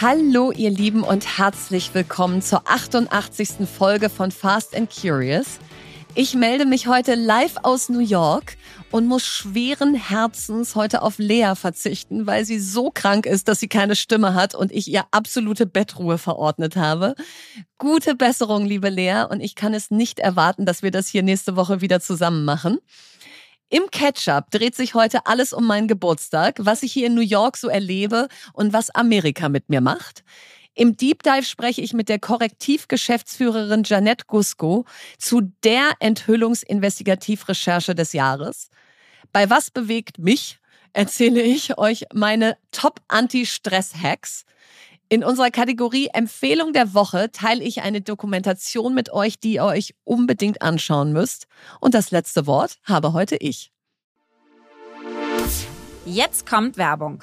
Hallo ihr Lieben und herzlich willkommen zur 88. Folge von Fast and Curious. Ich melde mich heute live aus New York und muss schweren Herzens heute auf Lea verzichten, weil sie so krank ist, dass sie keine Stimme hat und ich ihr absolute Bettruhe verordnet habe. Gute Besserung, liebe Lea, und ich kann es nicht erwarten, dass wir das hier nächste Woche wieder zusammen machen. Im Ketchup dreht sich heute alles um meinen Geburtstag, was ich hier in New York so erlebe und was Amerika mit mir macht. Im Deep Dive spreche ich mit der Korrektivgeschäftsführerin Janette Gusko zu der Enthüllungsinvestigativrecherche des Jahres. Bei Was bewegt mich erzähle ich euch meine Top Anti-Stress-Hacks. In unserer Kategorie Empfehlung der Woche teile ich eine Dokumentation mit euch, die ihr euch unbedingt anschauen müsst. Und das letzte Wort habe heute ich. Jetzt kommt Werbung.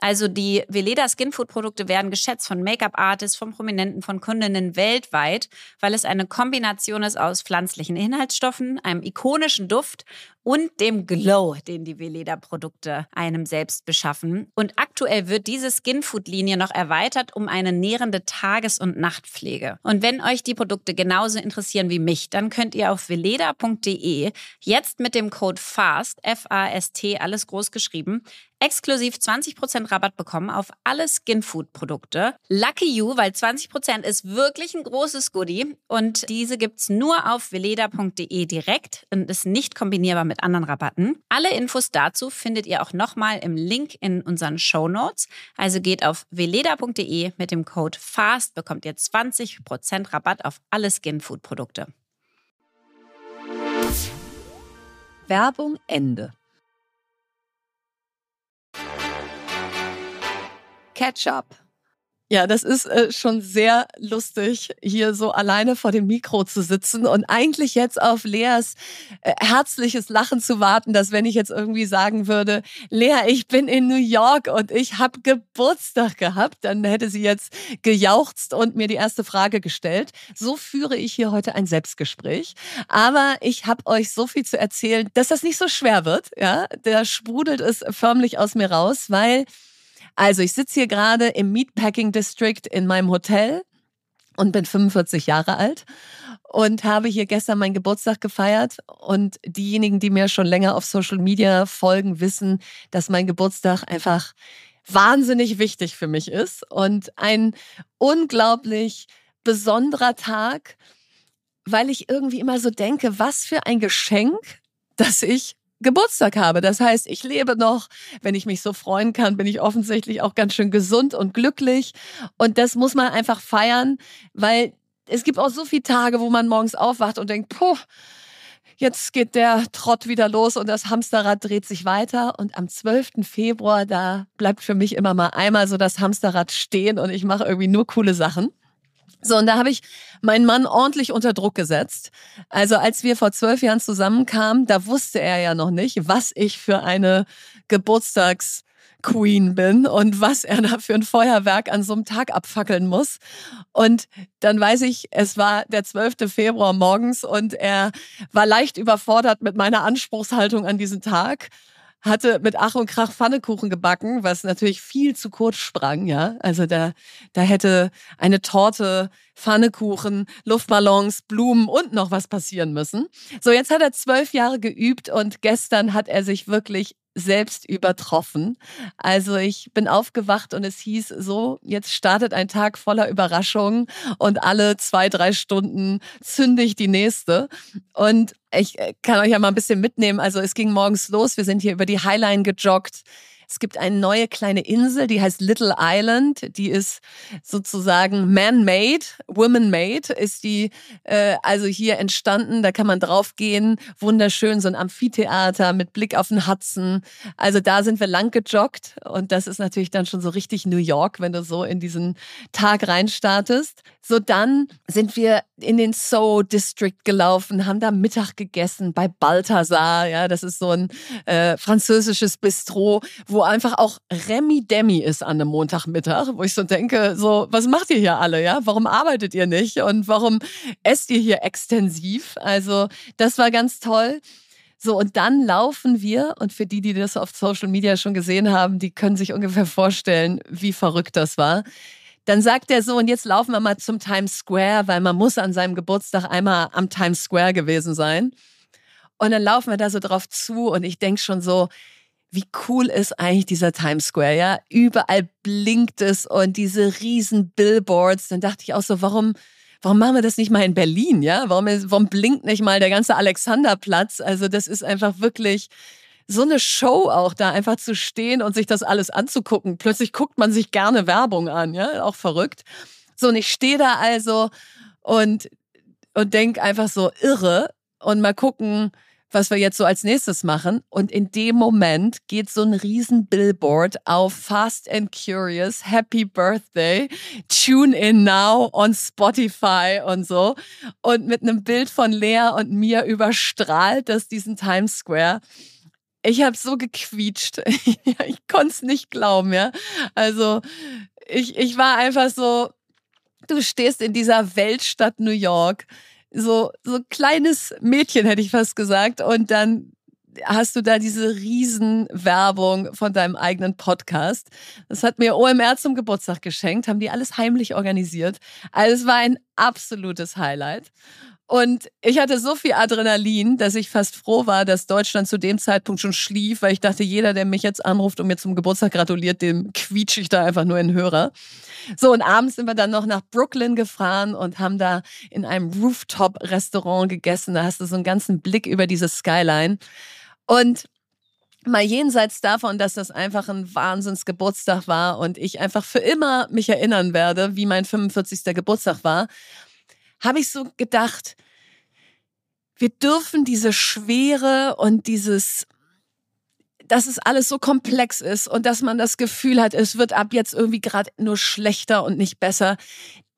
Also die Veleda Skinfood Produkte werden geschätzt von Make-up-Artists, von Prominenten, von Kundinnen weltweit, weil es eine Kombination ist aus pflanzlichen Inhaltsstoffen, einem ikonischen Duft und dem Glow, den die Veleda Produkte einem selbst beschaffen. Und aktuell wird diese Skinfood Linie noch erweitert um eine nährende Tages- und Nachtpflege. Und wenn euch die Produkte genauso interessieren wie mich, dann könnt ihr auf veleda.de jetzt mit dem Code FAST, F-A-S-T, alles groß geschrieben, exklusiv 20% Rabatt bekommen auf alle Skinfood-Produkte. Lucky you, weil 20% ist wirklich ein großes Goodie und diese gibt's nur auf veleda.de direkt und ist nicht kombinierbar mit anderen Rabatten. Alle Infos dazu findet ihr auch nochmal im Link in unseren Show Notes. Also geht auf veleda.de mit dem Code FAST bekommt ihr 20% Rabatt auf alle Skinfood-Produkte. Werbung Ende. Ketchup. Ja, das ist äh, schon sehr lustig, hier so alleine vor dem Mikro zu sitzen und eigentlich jetzt auf Leas äh, herzliches Lachen zu warten, dass wenn ich jetzt irgendwie sagen würde, Lea, ich bin in New York und ich habe Geburtstag gehabt, dann hätte sie jetzt gejauchzt und mir die erste Frage gestellt. So führe ich hier heute ein Selbstgespräch. Aber ich habe euch so viel zu erzählen, dass das nicht so schwer wird. Ja, da sprudelt es förmlich aus mir raus, weil also ich sitze hier gerade im Meatpacking District in meinem Hotel und bin 45 Jahre alt und habe hier gestern meinen Geburtstag gefeiert. Und diejenigen, die mir schon länger auf Social Media folgen, wissen, dass mein Geburtstag einfach wahnsinnig wichtig für mich ist und ein unglaublich besonderer Tag, weil ich irgendwie immer so denke, was für ein Geschenk, dass ich Geburtstag habe. Das heißt, ich lebe noch. Wenn ich mich so freuen kann, bin ich offensichtlich auch ganz schön gesund und glücklich. Und das muss man einfach feiern, weil es gibt auch so viele Tage, wo man morgens aufwacht und denkt, puh, jetzt geht der Trott wieder los und das Hamsterrad dreht sich weiter. Und am 12. Februar, da bleibt für mich immer mal einmal so das Hamsterrad stehen und ich mache irgendwie nur coole Sachen. So, und da habe ich meinen Mann ordentlich unter Druck gesetzt. Also als wir vor zwölf Jahren zusammenkamen, da wusste er ja noch nicht, was ich für eine Geburtstags Queen bin und was er da für ein Feuerwerk an so einem Tag abfackeln muss. Und dann weiß ich, es war der 12. Februar morgens und er war leicht überfordert mit meiner Anspruchshaltung an diesen Tag hatte mit Ach und Krach Pfannekuchen gebacken, was natürlich viel zu kurz sprang, ja. Also da, da hätte eine Torte, Pfannekuchen, Luftballons, Blumen und noch was passieren müssen. So, jetzt hat er zwölf Jahre geübt und gestern hat er sich wirklich selbst übertroffen. Also ich bin aufgewacht und es hieß so, jetzt startet ein Tag voller Überraschungen und alle zwei, drei Stunden zünde ich die nächste. Und ich äh, kann euch ja mal ein bisschen mitnehmen. Also es ging morgens los, wir sind hier über die Highline gejoggt. Es gibt eine neue kleine Insel, die heißt Little Island. Die ist sozusagen man-made, woman-made ist die äh, also hier entstanden. Da kann man draufgehen. Wunderschön, so ein Amphitheater mit Blick auf den Hudson. Also da sind wir lang gejoggt und das ist natürlich dann schon so richtig New York, wenn du so in diesen Tag reinstartest. So dann sind wir in den Soho District gelaufen, haben da Mittag gegessen bei Balthasar. Ja, das ist so ein äh, französisches Bistro, wo einfach auch Remi Demi ist an einem Montagmittag, wo ich so denke, so, was macht ihr hier alle, ja? Warum arbeitet ihr nicht und warum esst ihr hier extensiv? Also, das war ganz toll. So, und dann laufen wir, und für die, die das auf Social Media schon gesehen haben, die können sich ungefähr vorstellen, wie verrückt das war. Dann sagt er so, und jetzt laufen wir mal zum Times Square, weil man muss an seinem Geburtstag einmal am Times Square gewesen sein. Und dann laufen wir da so drauf zu und ich denke schon so, wie cool ist eigentlich dieser Times Square, ja? Überall blinkt es und diese riesen Billboards. Dann dachte ich auch so, warum, warum machen wir das nicht mal in Berlin, ja? Warum, warum blinkt nicht mal der ganze Alexanderplatz? Also das ist einfach wirklich so eine Show auch da einfach zu stehen und sich das alles anzugucken. Plötzlich guckt man sich gerne Werbung an, ja? Auch verrückt. So, und ich stehe da also und, und denk einfach so irre und mal gucken, was wir jetzt so als nächstes machen. Und in dem Moment geht so ein riesen Billboard auf Fast and Curious, Happy Birthday, Tune in now on Spotify und so. Und mit einem Bild von Lea und mir überstrahlt das diesen Times Square. Ich habe so gequietscht. ich konnte es nicht glauben, ja. Also ich, ich war einfach so, du stehst in dieser Weltstadt New York so, so kleines Mädchen, hätte ich fast gesagt. Und dann hast du da diese Riesenwerbung von deinem eigenen Podcast. Das hat mir OMR zum Geburtstag geschenkt, haben die alles heimlich organisiert. Also es war ein absolutes Highlight. Und ich hatte so viel Adrenalin, dass ich fast froh war, dass Deutschland zu dem Zeitpunkt schon schlief, weil ich dachte, jeder, der mich jetzt anruft und mir zum Geburtstag gratuliert, dem quietsche ich da einfach nur in den Hörer. So, und abends sind wir dann noch nach Brooklyn gefahren und haben da in einem Rooftop-Restaurant gegessen. Da hast du so einen ganzen Blick über diese Skyline. Und mal jenseits davon, dass das einfach ein Wahnsinnsgeburtstag war und ich einfach für immer mich erinnern werde, wie mein 45. Geburtstag war, habe ich so gedacht, wir dürfen diese Schwere und dieses, dass es alles so komplex ist und dass man das Gefühl hat, es wird ab jetzt irgendwie gerade nur schlechter und nicht besser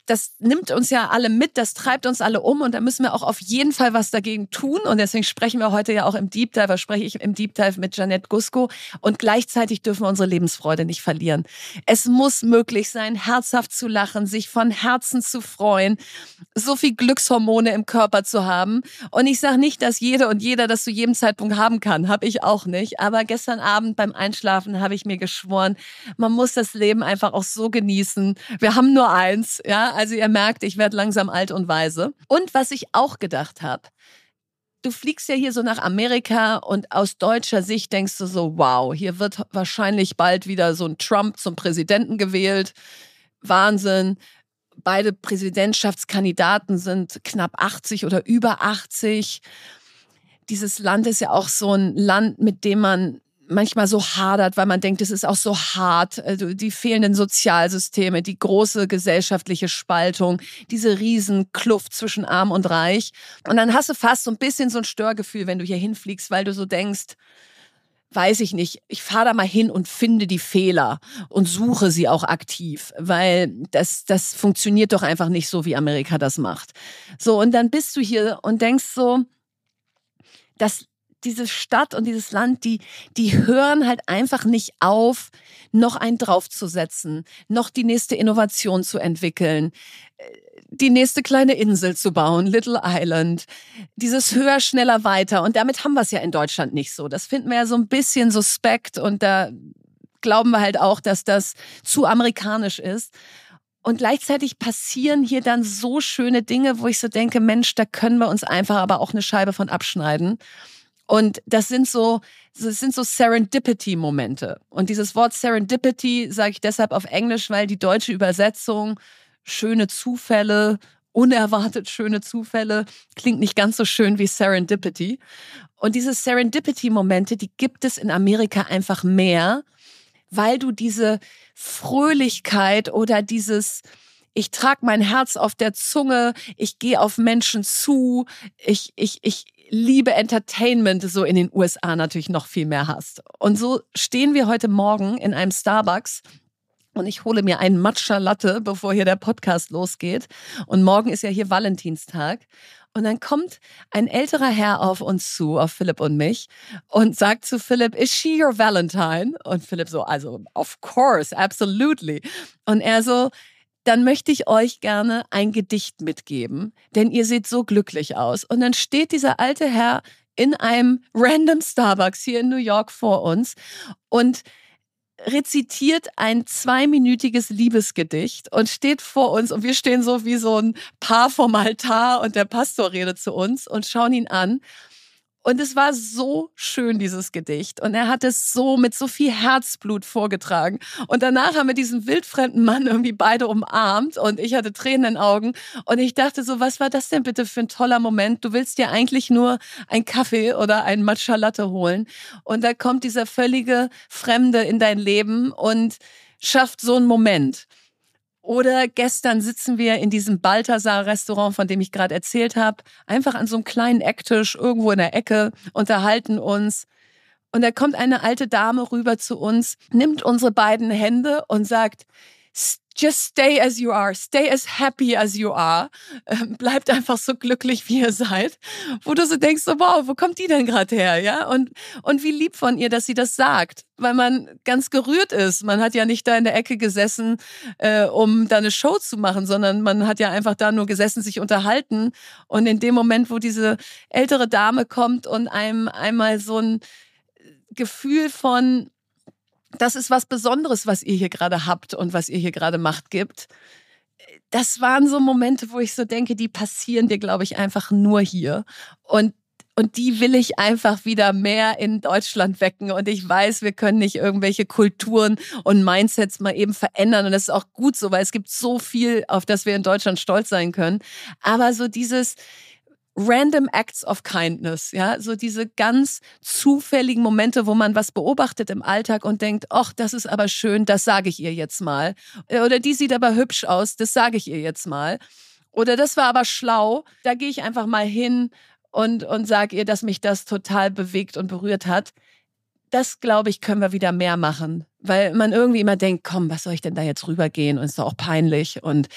das nimmt uns ja alle mit, das treibt uns alle um und da müssen wir auch auf jeden Fall was dagegen tun. Und deswegen sprechen wir heute ja auch im Deep Dive, spreche ich im Deep Dive mit Janette Gusko. Und gleichzeitig dürfen wir unsere Lebensfreude nicht verlieren. Es muss möglich sein, herzhaft zu lachen, sich von Herzen zu freuen, so viel Glückshormone im Körper zu haben. Und ich sage nicht, dass jede und jeder das zu jedem Zeitpunkt haben kann. Habe ich auch nicht. Aber gestern Abend beim Einschlafen habe ich mir geschworen, man muss das Leben einfach auch so genießen. Wir haben nur eins, ja also ihr merkt, ich werde langsam alt und weise. Und was ich auch gedacht habe, du fliegst ja hier so nach Amerika und aus deutscher Sicht denkst du so, wow, hier wird wahrscheinlich bald wieder so ein Trump zum Präsidenten gewählt. Wahnsinn. Beide Präsidentschaftskandidaten sind knapp 80 oder über 80. Dieses Land ist ja auch so ein Land, mit dem man manchmal so hadert, weil man denkt, es ist auch so hart, also die fehlenden Sozialsysteme, die große gesellschaftliche Spaltung, diese Riesenkluft zwischen arm und reich. Und dann hast du fast so ein bisschen so ein Störgefühl, wenn du hier hinfliegst, weil du so denkst, weiß ich nicht, ich fahre da mal hin und finde die Fehler und suche sie auch aktiv, weil das, das funktioniert doch einfach nicht so, wie Amerika das macht. So, und dann bist du hier und denkst so, das diese Stadt und dieses Land, die, die hören halt einfach nicht auf, noch einen draufzusetzen, noch die nächste Innovation zu entwickeln, äh, die nächste kleine Insel zu bauen, Little Island, dieses höher, schneller, weiter. Und damit haben wir es ja in Deutschland nicht so. Das finden wir ja so ein bisschen suspekt und da glauben wir halt auch, dass das zu amerikanisch ist. Und gleichzeitig passieren hier dann so schöne Dinge, wo ich so denke, Mensch, da können wir uns einfach aber auch eine Scheibe von abschneiden. Und das sind so, das sind so Serendipity-Momente. Und dieses Wort Serendipity sage ich deshalb auf Englisch, weil die deutsche Übersetzung schöne Zufälle, unerwartet schöne Zufälle klingt nicht ganz so schön wie Serendipity. Und diese Serendipity-Momente, die gibt es in Amerika einfach mehr, weil du diese Fröhlichkeit oder dieses ich trage mein Herz auf der Zunge, ich gehe auf Menschen zu, ich, ich, ich liebe Entertainment so in den USA natürlich noch viel mehr hast. Und so stehen wir heute Morgen in einem Starbucks und ich hole mir einen Matcha Latte, bevor hier der Podcast losgeht. Und morgen ist ja hier Valentinstag. Und dann kommt ein älterer Herr auf uns zu, auf Philipp und mich, und sagt zu Philipp, is she your Valentine? Und Philipp so, also, of course, absolutely. Und er so, dann möchte ich euch gerne ein Gedicht mitgeben, denn ihr seht so glücklich aus. Und dann steht dieser alte Herr in einem random Starbucks hier in New York vor uns und rezitiert ein zweiminütiges Liebesgedicht und steht vor uns und wir stehen so wie so ein Paar vom Altar und der Pastor redet zu uns und schauen ihn an und es war so schön, dieses Gedicht. Und er hat es so mit so viel Herzblut vorgetragen. Und danach haben wir diesen wildfremden Mann irgendwie beide umarmt und ich hatte Tränen in den Augen. Und ich dachte so, was war das denn bitte für ein toller Moment? Du willst dir eigentlich nur einen Kaffee oder einen Matcha Latte holen. Und da kommt dieser völlige Fremde in dein Leben und schafft so einen Moment. Oder gestern sitzen wir in diesem Balthasar-Restaurant, von dem ich gerade erzählt habe, einfach an so einem kleinen Ecktisch irgendwo in der Ecke, unterhalten uns. Und da kommt eine alte Dame rüber zu uns, nimmt unsere beiden Hände und sagt, just stay as you are, stay as happy as you are. Ähm, bleibt einfach so glücklich, wie ihr seid. Wo du so denkst, so, wow, wo kommt die denn gerade her? Ja, und, und wie lieb von ihr, dass sie das sagt, weil man ganz gerührt ist. Man hat ja nicht da in der Ecke gesessen, äh, um da eine Show zu machen, sondern man hat ja einfach da nur gesessen, sich unterhalten. Und in dem Moment, wo diese ältere Dame kommt und einem einmal so ein Gefühl von, das ist was Besonderes, was ihr hier gerade habt und was ihr hier gerade macht gibt. Das waren so Momente, wo ich so denke, die passieren dir, glaube ich, einfach nur hier. Und und die will ich einfach wieder mehr in Deutschland wecken. Und ich weiß, wir können nicht irgendwelche Kulturen und Mindsets mal eben verändern. Und das ist auch gut so, weil es gibt so viel, auf das wir in Deutschland stolz sein können. Aber so dieses, random acts of kindness, ja, so diese ganz zufälligen Momente, wo man was beobachtet im Alltag und denkt, ach, das ist aber schön, das sage ich ihr jetzt mal. Oder die sieht aber hübsch aus, das sage ich ihr jetzt mal. Oder das war aber schlau, da gehe ich einfach mal hin und, und sage ihr, dass mich das total bewegt und berührt hat. Das, glaube ich, können wir wieder mehr machen, weil man irgendwie immer denkt, komm, was soll ich denn da jetzt rübergehen und ist doch auch peinlich und,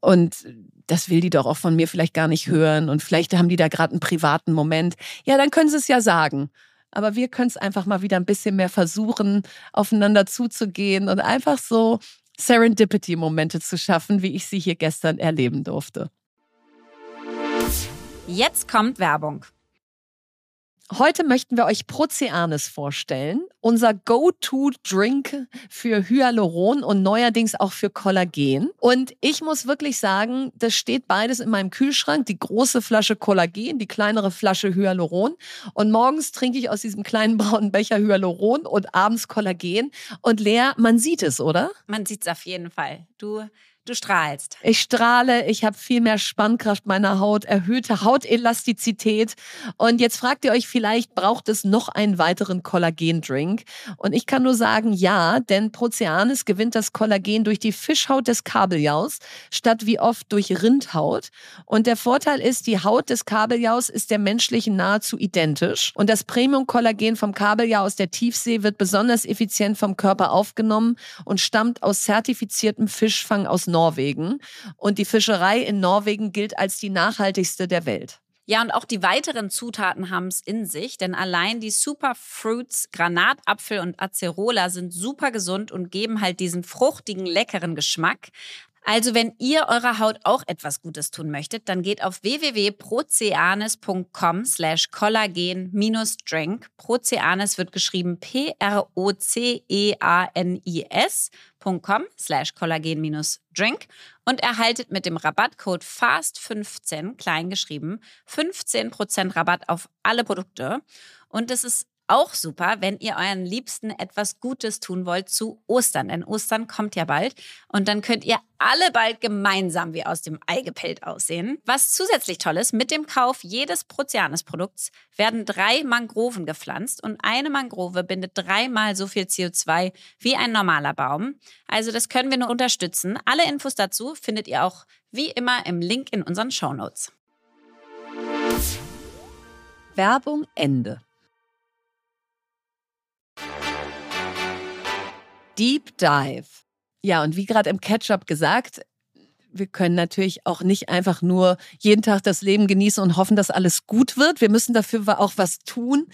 und das will die doch auch von mir vielleicht gar nicht hören und vielleicht haben die da gerade einen privaten Moment. Ja, dann können sie es ja sagen. Aber wir können es einfach mal wieder ein bisschen mehr versuchen, aufeinander zuzugehen und einfach so Serendipity-Momente zu schaffen, wie ich sie hier gestern erleben durfte. Jetzt kommt Werbung. Heute möchten wir euch Proceanes vorstellen, unser Go-To-Drink für Hyaluron und neuerdings auch für Kollagen. Und ich muss wirklich sagen, das steht beides in meinem Kühlschrank. Die große Flasche Kollagen, die kleinere Flasche Hyaluron. Und morgens trinke ich aus diesem kleinen braunen Becher Hyaluron und abends Kollagen. Und Lea, man sieht es, oder? Man sieht es auf jeden Fall. Du Du strahlst. Ich strahle, ich habe viel mehr Spannkraft meiner Haut, erhöhte Hautelastizität. Und jetzt fragt ihr euch vielleicht, braucht es noch einen weiteren Kollagendrink? Und ich kann nur sagen, ja, denn Proceanis gewinnt das Kollagen durch die Fischhaut des Kabeljaus statt wie oft durch Rindhaut. Und der Vorteil ist, die Haut des Kabeljaus ist der menschlichen nahezu identisch. Und das Premium-Kollagen vom Kabeljau aus der Tiefsee wird besonders effizient vom Körper aufgenommen und stammt aus zertifiziertem Fischfang aus Norwegen. Und die Fischerei in Norwegen gilt als die nachhaltigste der Welt. Ja, und auch die weiteren Zutaten haben es in sich, denn allein die Superfruits Granatapfel und Acerola sind super gesund und geben halt diesen fruchtigen, leckeren Geschmack. Also wenn ihr eurer Haut auch etwas Gutes tun möchtet, dann geht auf www.proceanes.com slash collagen-drink. Proceanes wird geschrieben P-R-O-C-E-A-N-I-S.com slash collagen-drink und erhaltet mit dem Rabattcode FAST15, kleingeschrieben, 15% Rabatt auf alle Produkte. Und es ist auch super, wenn ihr euren Liebsten etwas Gutes tun wollt zu Ostern. Denn Ostern kommt ja bald und dann könnt ihr alle bald gemeinsam wie aus dem Ei gepellt aussehen. Was zusätzlich toll ist, mit dem Kauf jedes Proceanes-Produkts werden drei Mangroven gepflanzt und eine Mangrove bindet dreimal so viel CO2 wie ein normaler Baum. Also das können wir nur unterstützen. Alle Infos dazu findet ihr auch wie immer im Link in unseren Show Notes. Werbung Ende. Deep Dive. Ja, und wie gerade im Catch-up gesagt, wir können natürlich auch nicht einfach nur jeden Tag das Leben genießen und hoffen, dass alles gut wird. Wir müssen dafür auch was tun.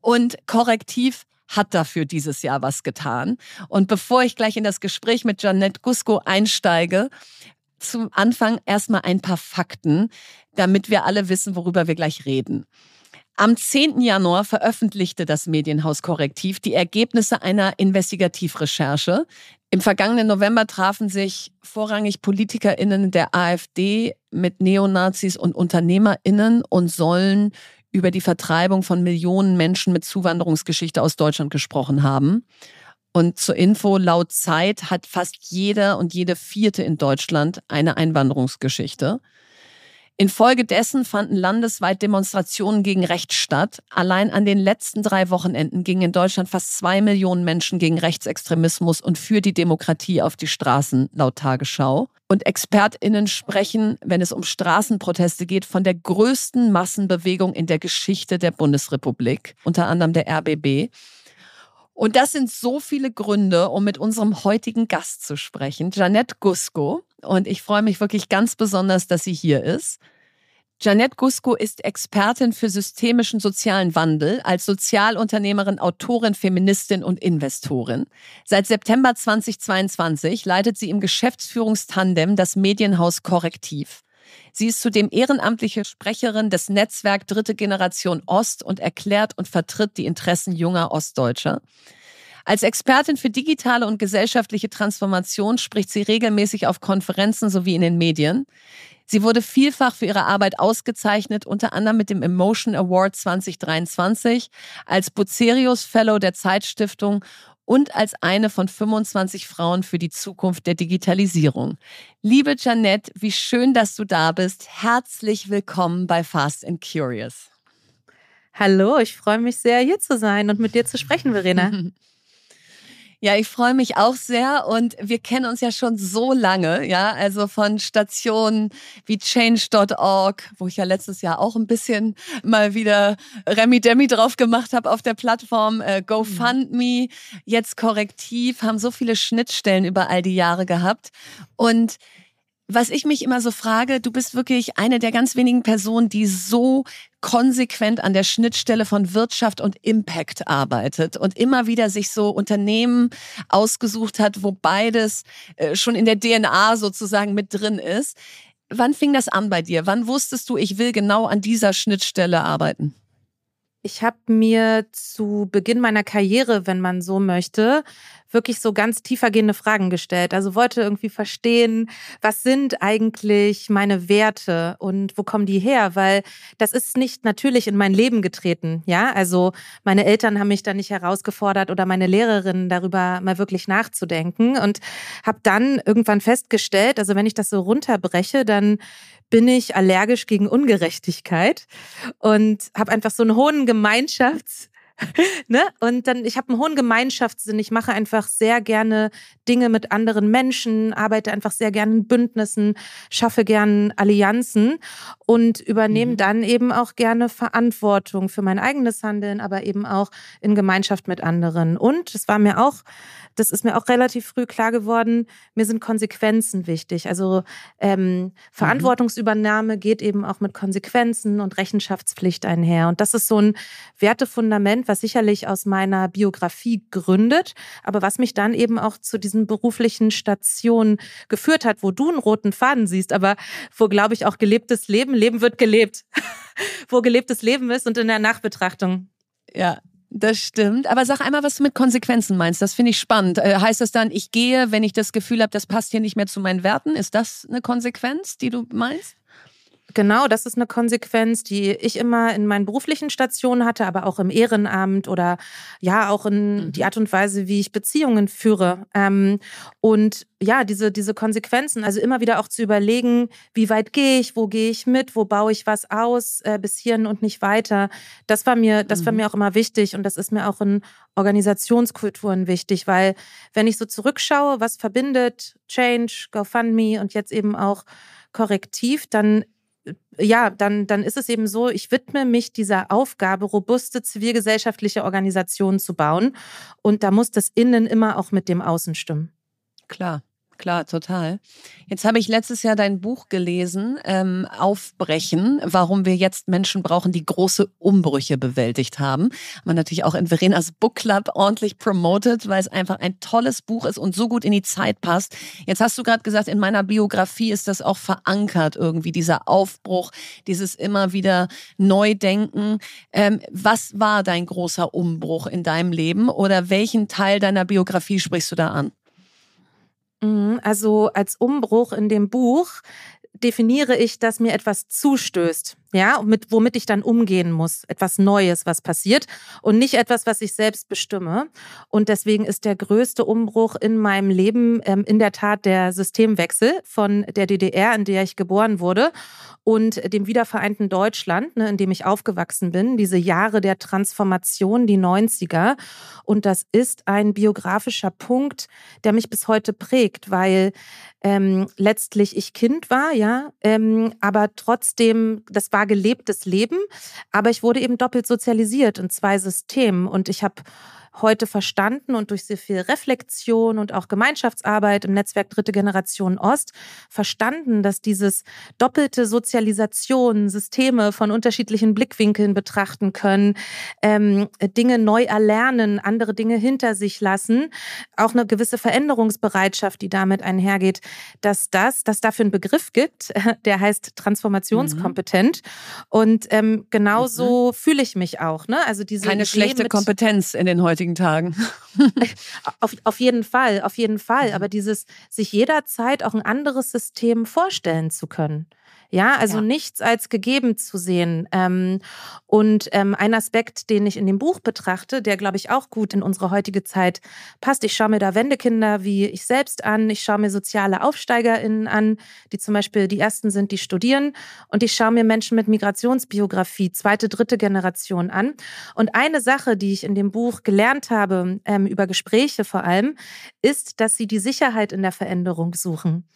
Und korrektiv hat dafür dieses Jahr was getan. Und bevor ich gleich in das Gespräch mit Janette Gusko einsteige, zum Anfang erstmal ein paar Fakten, damit wir alle wissen, worüber wir gleich reden. Am 10. Januar veröffentlichte das Medienhaus Korrektiv die Ergebnisse einer Investigativrecherche. Im vergangenen November trafen sich vorrangig PolitikerInnen der AfD mit Neonazis und UnternehmerInnen und sollen über die Vertreibung von Millionen Menschen mit Zuwanderungsgeschichte aus Deutschland gesprochen haben. Und zur Info, laut Zeit hat fast jeder und jede vierte in Deutschland eine Einwanderungsgeschichte. Infolgedessen fanden landesweit Demonstrationen gegen Rechts statt. Allein an den letzten drei Wochenenden gingen in Deutschland fast zwei Millionen Menschen gegen Rechtsextremismus und für die Demokratie auf die Straßen, laut Tagesschau. Und ExpertInnen sprechen, wenn es um Straßenproteste geht, von der größten Massenbewegung in der Geschichte der Bundesrepublik, unter anderem der RBB. Und das sind so viele Gründe, um mit unserem heutigen Gast zu sprechen, Janette Gusko. Und ich freue mich wirklich ganz besonders, dass sie hier ist. Janette Gusko ist Expertin für systemischen sozialen Wandel, als Sozialunternehmerin, Autorin, Feministin und Investorin. Seit September 2022 leitet sie im Geschäftsführungstandem das Medienhaus Korrektiv. Sie ist zudem ehrenamtliche Sprecherin des Netzwerk Dritte Generation Ost und erklärt und vertritt die Interessen junger Ostdeutscher. Als Expertin für digitale und gesellschaftliche Transformation spricht sie regelmäßig auf Konferenzen sowie in den Medien. Sie wurde vielfach für ihre Arbeit ausgezeichnet, unter anderem mit dem Emotion Award 2023, als Bucerius Fellow der Zeitstiftung und als eine von 25 Frauen für die Zukunft der Digitalisierung. Liebe Janette, wie schön, dass du da bist. Herzlich willkommen bei Fast and Curious. Hallo, ich freue mich sehr, hier zu sein und mit dir zu sprechen, Verena. Ja, ich freue mich auch sehr und wir kennen uns ja schon so lange, ja, also von Stationen wie change.org, wo ich ja letztes Jahr auch ein bisschen mal wieder Remi Demi drauf gemacht habe auf der Plattform, äh, GoFundMe, jetzt Korrektiv, haben so viele Schnittstellen über all die Jahre gehabt. Und was ich mich immer so frage, du bist wirklich eine der ganz wenigen Personen, die so konsequent an der Schnittstelle von Wirtschaft und Impact arbeitet und immer wieder sich so Unternehmen ausgesucht hat, wo beides äh, schon in der DNA sozusagen mit drin ist. Wann fing das an bei dir? Wann wusstest du, ich will genau an dieser Schnittstelle arbeiten? Ich habe mir zu Beginn meiner Karriere, wenn man so möchte, wirklich so ganz tiefergehende Fragen gestellt. Also wollte irgendwie verstehen, was sind eigentlich meine Werte und wo kommen die her? Weil das ist nicht natürlich in mein Leben getreten. Ja, also meine Eltern haben mich da nicht herausgefordert oder meine Lehrerinnen darüber mal wirklich nachzudenken und habe dann irgendwann festgestellt, also wenn ich das so runterbreche, dann bin ich allergisch gegen Ungerechtigkeit und habe einfach so einen hohen Gemeinschafts ne? Und dann, ich habe einen hohen Gemeinschaftssinn. Ich mache einfach sehr gerne Dinge mit anderen Menschen, arbeite einfach sehr gerne in Bündnissen, schaffe gerne Allianzen und übernehme mhm. dann eben auch gerne Verantwortung für mein eigenes Handeln, aber eben auch in Gemeinschaft mit anderen. Und es war mir auch das ist mir auch relativ früh klar geworden, mir sind Konsequenzen wichtig. Also ähm, mhm. Verantwortungsübernahme geht eben auch mit Konsequenzen und Rechenschaftspflicht einher. Und das ist so ein Wertefundament, was sicherlich aus meiner Biografie gründet, aber was mich dann eben auch zu diesen beruflichen Stationen geführt hat, wo du einen roten Faden siehst, aber wo, glaube ich, auch gelebtes Leben, Leben wird gelebt, wo gelebtes Leben ist und in der Nachbetrachtung. Ja, das stimmt. Aber sag einmal, was du mit Konsequenzen meinst. Das finde ich spannend. Äh, heißt das dann, ich gehe, wenn ich das Gefühl habe, das passt hier nicht mehr zu meinen Werten? Ist das eine Konsequenz, die du meinst? Genau, das ist eine Konsequenz, die ich immer in meinen beruflichen Stationen hatte, aber auch im Ehrenamt oder ja auch in mhm. die Art und Weise, wie ich Beziehungen führe. Ähm, und ja, diese, diese Konsequenzen, also immer wieder auch zu überlegen, wie weit gehe ich, wo gehe ich mit, wo baue ich was aus, äh, bis hierhin und nicht weiter. Das war mir, das war mhm. mir auch immer wichtig und das ist mir auch in Organisationskulturen wichtig, weil wenn ich so zurückschaue, was verbindet Change, GoFundMe und jetzt eben auch Korrektiv, dann ja, dann, dann ist es eben so, ich widme mich dieser Aufgabe, robuste zivilgesellschaftliche Organisationen zu bauen. Und da muss das Innen immer auch mit dem Außen stimmen. Klar klar, total. Jetzt habe ich letztes Jahr dein Buch gelesen, ähm, Aufbrechen, warum wir jetzt Menschen brauchen, die große Umbrüche bewältigt haben. Wir natürlich auch in Verenas Book Club ordentlich promoted, weil es einfach ein tolles Buch ist und so gut in die Zeit passt. Jetzt hast du gerade gesagt, in meiner Biografie ist das auch verankert irgendwie, dieser Aufbruch, dieses immer wieder Neudenken. Ähm, was war dein großer Umbruch in deinem Leben oder welchen Teil deiner Biografie sprichst du da an? Mhm, also als Umbruch in dem Buch definiere ich, dass mir etwas zustößt ja, mit, womit ich dann umgehen muss. Etwas Neues, was passiert und nicht etwas, was ich selbst bestimme. Und deswegen ist der größte Umbruch in meinem Leben ähm, in der Tat der Systemwechsel von der DDR, in der ich geboren wurde, und dem wiedervereinten Deutschland, ne, in dem ich aufgewachsen bin. Diese Jahre der Transformation, die 90er. Und das ist ein biografischer Punkt, der mich bis heute prägt, weil ähm, letztlich ich Kind war, ja, ähm, aber trotzdem, das war war gelebtes Leben, aber ich wurde eben doppelt sozialisiert in zwei Systemen und ich habe heute verstanden und durch sehr viel Reflexion und auch Gemeinschaftsarbeit im Netzwerk Dritte Generation Ost verstanden, dass dieses doppelte Sozialisation, Systeme von unterschiedlichen Blickwinkeln betrachten können, ähm, Dinge neu erlernen, andere Dinge hinter sich lassen, auch eine gewisse Veränderungsbereitschaft, die damit einhergeht, dass das, dass dafür einen Begriff gibt, der heißt transformationskompetent. Mhm. Und ähm, genauso mhm. fühle ich mich auch. Ne? Also diese Keine schlechte Kompetenz in den heutigen heutigen Tagen. auf, auf jeden Fall, auf jeden Fall. Mhm. Aber dieses, sich jederzeit auch ein anderes System vorstellen zu können. Ja, also ja. nichts als gegeben zu sehen. Ähm, und ähm, ein Aspekt, den ich in dem Buch betrachte, der, glaube ich, auch gut in unsere heutige Zeit passt. Ich schaue mir da Wendekinder wie ich selbst an. Ich schaue mir soziale AufsteigerInnen an, die zum Beispiel die ersten sind, die studieren. Und ich schaue mir Menschen mit Migrationsbiografie, zweite, dritte Generation an. Und eine Sache, die ich in dem Buch gelernt habe, ähm, über Gespräche vor allem, ist, dass sie die Sicherheit in der Veränderung suchen.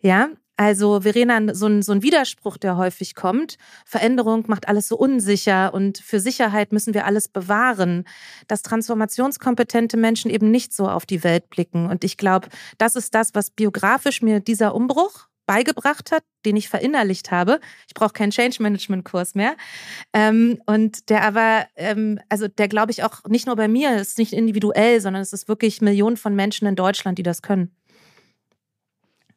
Ja, also Verena, so ein, so ein Widerspruch, der häufig kommt. Veränderung macht alles so unsicher und für Sicherheit müssen wir alles bewahren, dass transformationskompetente Menschen eben nicht so auf die Welt blicken. Und ich glaube, das ist das, was biografisch mir dieser Umbruch beigebracht hat, den ich verinnerlicht habe. Ich brauche keinen Change Management Kurs mehr. Ähm, und der aber, ähm, also der glaube ich auch nicht nur bei mir, ist nicht individuell, sondern es ist wirklich Millionen von Menschen in Deutschland, die das können.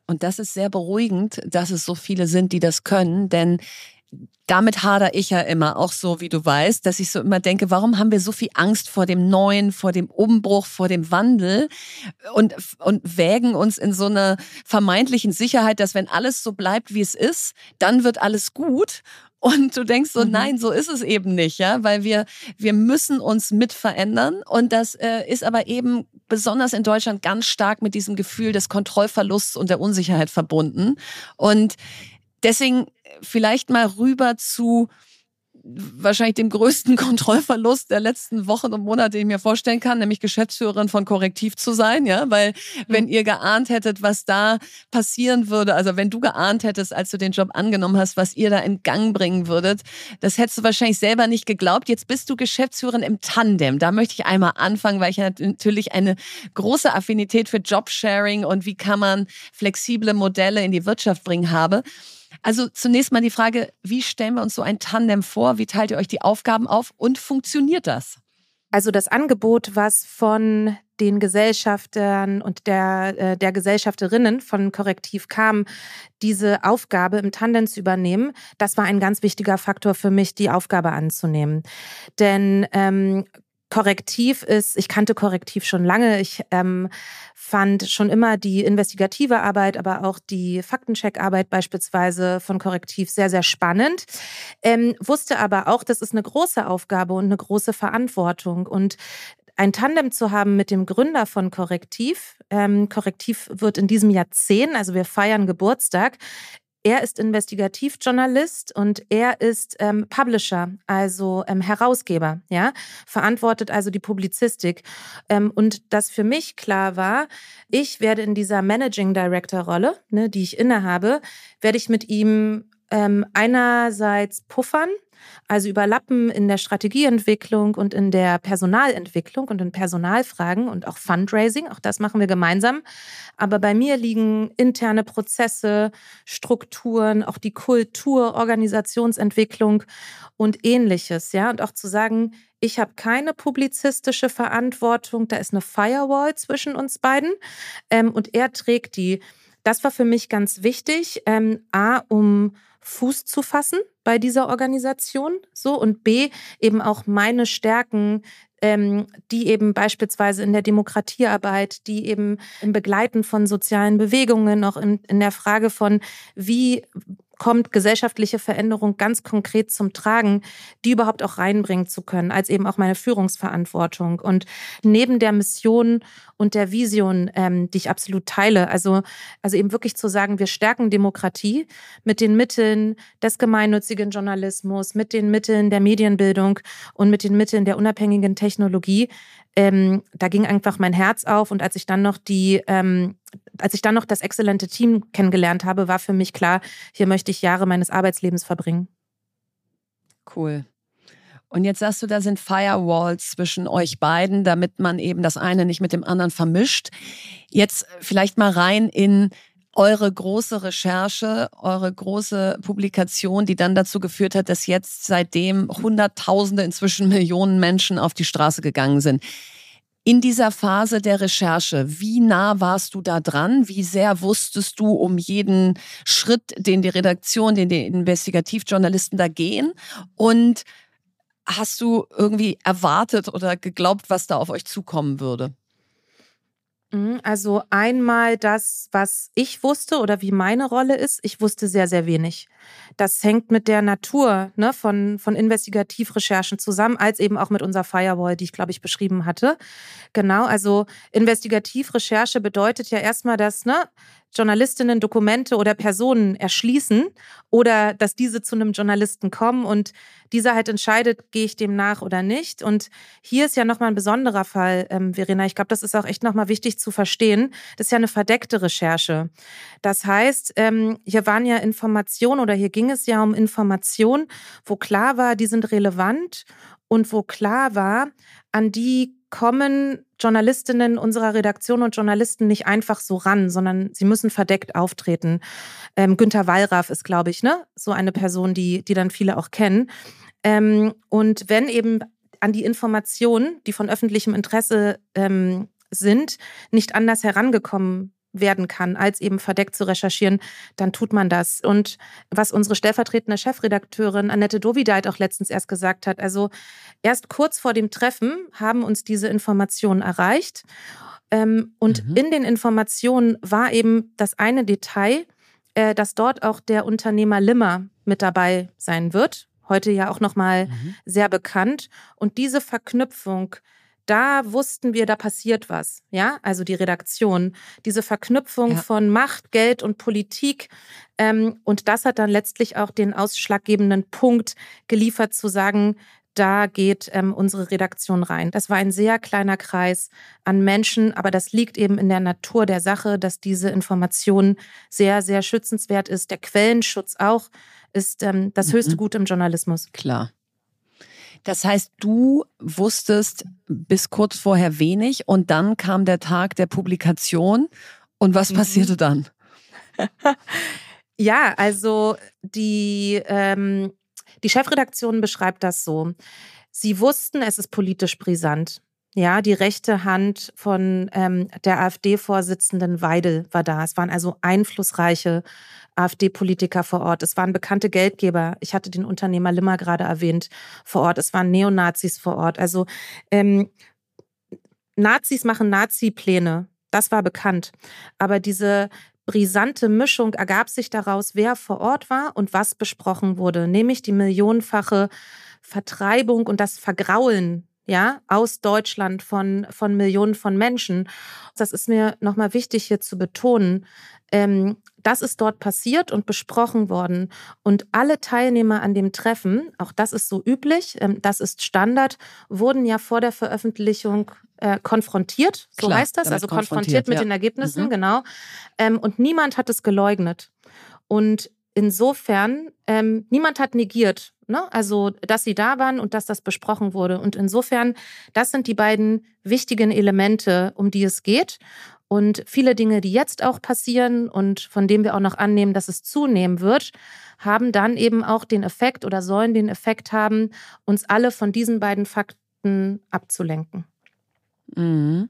Und das ist sehr beruhigend, dass es so viele sind, die das können, denn damit hader ich ja immer, auch so wie du weißt, dass ich so immer denke, warum haben wir so viel Angst vor dem Neuen, vor dem Umbruch, vor dem Wandel und, und wägen uns in so einer vermeintlichen Sicherheit, dass wenn alles so bleibt, wie es ist, dann wird alles gut. Und du denkst so, mhm. nein, so ist es eben nicht, ja, weil wir, wir müssen uns mit verändern. Und das äh, ist aber eben besonders in Deutschland ganz stark mit diesem Gefühl des Kontrollverlusts und der Unsicherheit verbunden. Und deswegen vielleicht mal rüber zu wahrscheinlich dem größten Kontrollverlust der letzten Wochen und Monate, den ich mir vorstellen kann, nämlich Geschäftsführerin von Korrektiv zu sein, ja, weil mhm. wenn ihr geahnt hättet, was da passieren würde, also wenn du geahnt hättest, als du den Job angenommen hast, was ihr da in Gang bringen würdet, das hättest du wahrscheinlich selber nicht geglaubt. Jetzt bist du Geschäftsführerin im Tandem. Da möchte ich einmal anfangen, weil ich natürlich eine große Affinität für Jobsharing und wie kann man flexible Modelle in die Wirtschaft bringen habe. Also zunächst mal die Frage, wie stellen wir uns so ein Tandem vor? Wie teilt ihr euch die Aufgaben auf und funktioniert das? Also das Angebot, was von den Gesellschaftern und der, äh, der Gesellschafterinnen von Korrektiv kam, diese Aufgabe im Tandem zu übernehmen, das war ein ganz wichtiger Faktor für mich, die Aufgabe anzunehmen. Denn ähm, Korrektiv ist, ich kannte Korrektiv schon lange. Ich ähm, fand schon immer die investigative Arbeit, aber auch die Faktencheck-Arbeit beispielsweise von Korrektiv sehr, sehr spannend. Ähm, wusste aber auch, das ist eine große Aufgabe und eine große Verantwortung. Und ein Tandem zu haben mit dem Gründer von Korrektiv. Ähm, Korrektiv wird in diesem Jahr zehn, also wir feiern Geburtstag. Er ist Investigativjournalist und er ist ähm, Publisher, also ähm, Herausgeber, ja, verantwortet also die Publizistik. Ähm, und das für mich klar war, ich werde in dieser Managing Director Rolle, ne, die ich innehabe, werde ich mit ihm ähm, einerseits puffern, also überlappen in der Strategieentwicklung und in der Personalentwicklung und in Personalfragen und auch Fundraising. Auch das machen wir gemeinsam. Aber bei mir liegen interne Prozesse, Strukturen, auch die Kultur, Organisationsentwicklung und ähnliches. Ja, und auch zu sagen, ich habe keine publizistische Verantwortung, da ist eine Firewall zwischen uns beiden ähm, und er trägt die. Das war für mich ganz wichtig. Ähm, A, um Fuß zu fassen bei dieser Organisation, so und B eben auch meine Stärken, ähm, die eben beispielsweise in der Demokratiearbeit, die eben im Begleiten von sozialen Bewegungen, auch in, in der Frage von, wie kommt gesellschaftliche Veränderung ganz konkret zum Tragen, die überhaupt auch reinbringen zu können, als eben auch meine Führungsverantwortung. Und neben der Mission und der Vision, ähm, die ich absolut teile, also, also eben wirklich zu sagen, wir stärken Demokratie mit den Mitteln des gemeinnützigen Journalismus, mit den Mitteln der Medienbildung und mit den Mitteln der unabhängigen Technologie, ähm, da ging einfach mein Herz auf und als ich dann noch die, ähm, als ich dann noch das exzellente Team kennengelernt habe, war für mich klar, hier möchte ich Jahre meines Arbeitslebens verbringen. Cool. Und jetzt sagst du, da sind Firewalls zwischen euch beiden, damit man eben das eine nicht mit dem anderen vermischt. Jetzt vielleicht mal rein in eure große Recherche, eure große Publikation, die dann dazu geführt hat, dass jetzt seitdem Hunderttausende, inzwischen Millionen Menschen auf die Straße gegangen sind. In dieser Phase der Recherche, wie nah warst du da dran? Wie sehr wusstest du um jeden Schritt, den die Redaktion, den die Investigativjournalisten da gehen? Und hast du irgendwie erwartet oder geglaubt, was da auf euch zukommen würde? Mhm, also einmal das, was ich wusste oder wie meine Rolle ist. Ich wusste sehr, sehr wenig. Das hängt mit der Natur ne, von, von Investigativrecherchen zusammen, als eben auch mit unserer Firewall, die ich, glaube ich, beschrieben hatte. Genau, also Investigativrecherche bedeutet ja erstmal, dass ne, Journalistinnen Dokumente oder Personen erschließen oder dass diese zu einem Journalisten kommen und dieser halt entscheidet, gehe ich dem nach oder nicht. Und hier ist ja nochmal ein besonderer Fall, ähm, Verena. Ich glaube, das ist auch echt nochmal wichtig zu verstehen. Das ist ja eine verdeckte Recherche. Das heißt, ähm, hier waren ja Informationen oder hier ging es ja um Informationen, wo klar war, die sind relevant und wo klar war, an die kommen Journalistinnen unserer Redaktion und Journalisten nicht einfach so ran, sondern sie müssen verdeckt auftreten. Ähm, Günther Wallraff ist, glaube ich, ne, so eine Person, die, die dann viele auch kennen. Ähm, und wenn eben an die Informationen, die von öffentlichem Interesse ähm, sind, nicht anders herangekommen werden kann, als eben verdeckt zu recherchieren, dann tut man das. Und was unsere stellvertretende Chefredakteurin Annette Dovideit auch letztens erst gesagt hat, also erst kurz vor dem Treffen haben uns diese Informationen erreicht. Ähm, und mhm. in den Informationen war eben das eine Detail, äh, dass dort auch der Unternehmer Limmer mit dabei sein wird. Heute ja auch nochmal mhm. sehr bekannt. Und diese Verknüpfung da wussten wir, da passiert was. Ja, also die Redaktion, diese Verknüpfung ja. von Macht, Geld und Politik. Ähm, und das hat dann letztlich auch den ausschlaggebenden Punkt geliefert, zu sagen, da geht ähm, unsere Redaktion rein. Das war ein sehr kleiner Kreis an Menschen, aber das liegt eben in der Natur der Sache, dass diese Information sehr, sehr schützenswert ist. Der Quellenschutz auch ist ähm, das mhm. höchste Gut im Journalismus. Klar. Das heißt, du wusstest bis kurz vorher wenig und dann kam der Tag der Publikation. Und was mhm. passierte dann? ja, also die, ähm, die Chefredaktion beschreibt das so. Sie wussten, es ist politisch brisant. Ja, die rechte Hand von ähm, der AfD-Vorsitzenden Weidel war da. Es waren also einflussreiche AfD-Politiker vor Ort. Es waren bekannte Geldgeber. Ich hatte den Unternehmer Limmer gerade erwähnt vor Ort. Es waren Neonazis vor Ort. Also ähm, Nazis machen Nazi-Pläne. Das war bekannt. Aber diese brisante Mischung ergab sich daraus, wer vor Ort war und was besprochen wurde, nämlich die millionenfache Vertreibung und das Vergraulen ja, aus Deutschland von, von Millionen von Menschen. Das ist mir nochmal wichtig hier zu betonen. Ähm, das ist dort passiert und besprochen worden. Und alle Teilnehmer an dem Treffen, auch das ist so üblich, ähm, das ist Standard, wurden ja vor der Veröffentlichung äh, konfrontiert, so Klar, heißt das, also konfrontiert, konfrontiert mit ja. den Ergebnissen, mhm. genau. Ähm, und niemand hat es geleugnet. Und insofern, ähm, niemand hat negiert, ne? also dass sie da waren und dass das besprochen wurde. Und insofern, das sind die beiden wichtigen Elemente, um die es geht. Und viele Dinge, die jetzt auch passieren und von denen wir auch noch annehmen, dass es zunehmen wird, haben dann eben auch den Effekt oder sollen den Effekt haben, uns alle von diesen beiden Fakten abzulenken. Mhm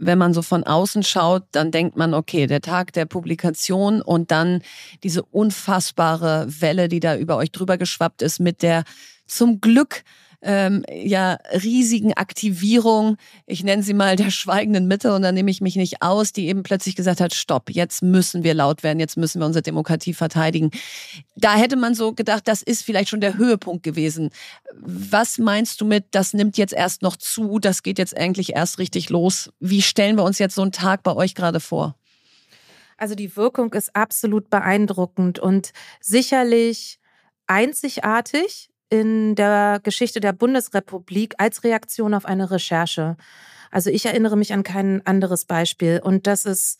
wenn man so von außen schaut, dann denkt man, okay, der Tag der Publikation und dann diese unfassbare Welle, die da über euch drüber geschwappt ist mit der zum Glück ähm, ja riesigen Aktivierung, ich nenne sie mal der schweigenden Mitte und da nehme ich mich nicht aus, die eben plötzlich gesagt hat, stopp, jetzt müssen wir laut werden, jetzt müssen wir unsere Demokratie verteidigen. Da hätte man so gedacht, das ist vielleicht schon der Höhepunkt gewesen. Was meinst du mit, das nimmt jetzt erst noch zu, das geht jetzt eigentlich erst richtig los? Wie stellen wir uns jetzt so einen Tag bei euch gerade vor? Also die Wirkung ist absolut beeindruckend und sicherlich einzigartig in der Geschichte der Bundesrepublik als Reaktion auf eine Recherche. Also ich erinnere mich an kein anderes Beispiel und das ist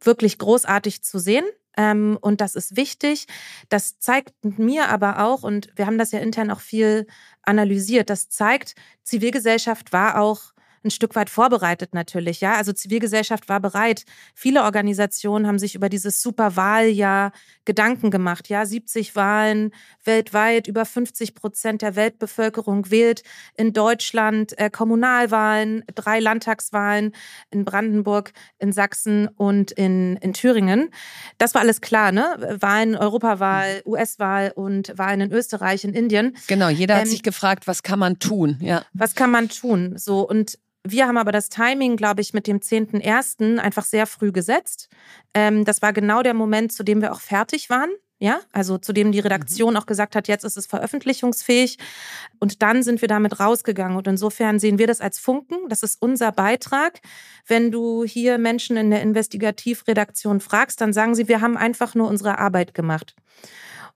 wirklich großartig zu sehen. Ähm, und das ist wichtig. Das zeigt mir aber auch, und wir haben das ja intern auch viel analysiert, das zeigt, Zivilgesellschaft war auch ein Stück weit vorbereitet natürlich. Ja, also Zivilgesellschaft war bereit. Viele Organisationen haben sich über dieses Superwahljahr Gedanken gemacht. Ja, 70 Wahlen weltweit, über 50 Prozent der Weltbevölkerung wählt in Deutschland äh, Kommunalwahlen, drei Landtagswahlen in Brandenburg, in Sachsen und in, in Thüringen. Das war alles klar, ne? Wahlen, Europawahl, US-Wahl und Wahlen in Österreich, in Indien. Genau, jeder hat ähm, sich gefragt, was kann man tun? Ja. Was kann man tun? So und wir haben aber das Timing, glaube ich, mit dem 10.01. einfach sehr früh gesetzt. Ähm, das war genau der Moment, zu dem wir auch fertig waren. Ja, also zu dem die Redaktion mhm. auch gesagt hat, jetzt ist es veröffentlichungsfähig. Und dann sind wir damit rausgegangen. Und insofern sehen wir das als Funken. Das ist unser Beitrag. Wenn du hier Menschen in der Investigativredaktion fragst, dann sagen sie, wir haben einfach nur unsere Arbeit gemacht.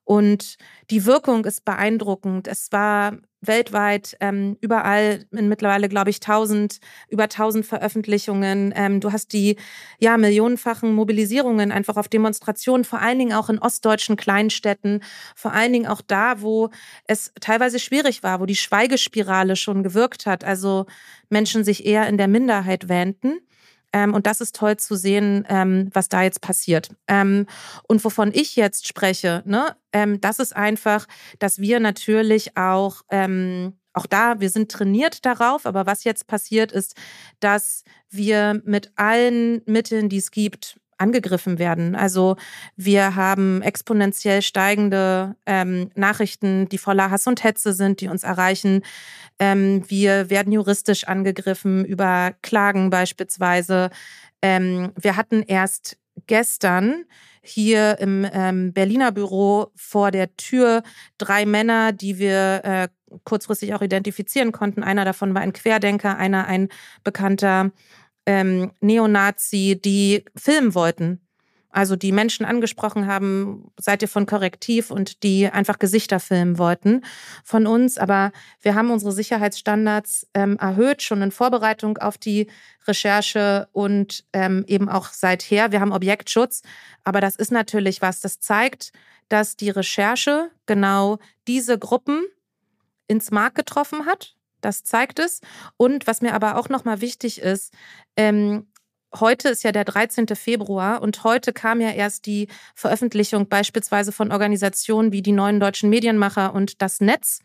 Und die Wirkung ist beeindruckend. Es war weltweit ähm, überall in mittlerweile, glaube ich, tausend, über tausend Veröffentlichungen. Ähm, du hast die ja millionenfachen Mobilisierungen einfach auf Demonstrationen, vor allen Dingen auch in ostdeutschen Kleinstädten, vor allen Dingen auch da, wo es teilweise schwierig war, wo die Schweigespirale schon gewirkt hat, also Menschen sich eher in der Minderheit wähnten. Ähm, und das ist toll zu sehen, ähm, was da jetzt passiert. Ähm, und wovon ich jetzt spreche, ne, ähm, das ist einfach, dass wir natürlich auch ähm, auch da, wir sind trainiert darauf, aber was jetzt passiert ist, dass wir mit allen Mitteln, die es gibt, angegriffen werden. Also wir haben exponentiell steigende ähm, Nachrichten, die voller Hass und Hetze sind, die uns erreichen. Ähm, wir werden juristisch angegriffen über Klagen beispielsweise. Ähm, wir hatten erst gestern hier im ähm, Berliner Büro vor der Tür drei Männer, die wir äh, kurzfristig auch identifizieren konnten. Einer davon war ein Querdenker, einer ein bekannter ähm, Neonazi, die filmen wollten also die Menschen angesprochen haben, seid ihr von Korrektiv und die einfach Gesichter filmen wollten von uns. Aber wir haben unsere Sicherheitsstandards ähm, erhöht, schon in Vorbereitung auf die Recherche und ähm, eben auch seither. Wir haben Objektschutz, aber das ist natürlich was, das zeigt, dass die Recherche genau diese Gruppen ins Mark getroffen hat. Das zeigt es. Und was mir aber auch nochmal wichtig ist, ähm, heute ist ja der 13. Februar und heute kam ja erst die Veröffentlichung beispielsweise von Organisationen wie die neuen deutschen Medienmacher und das Netz.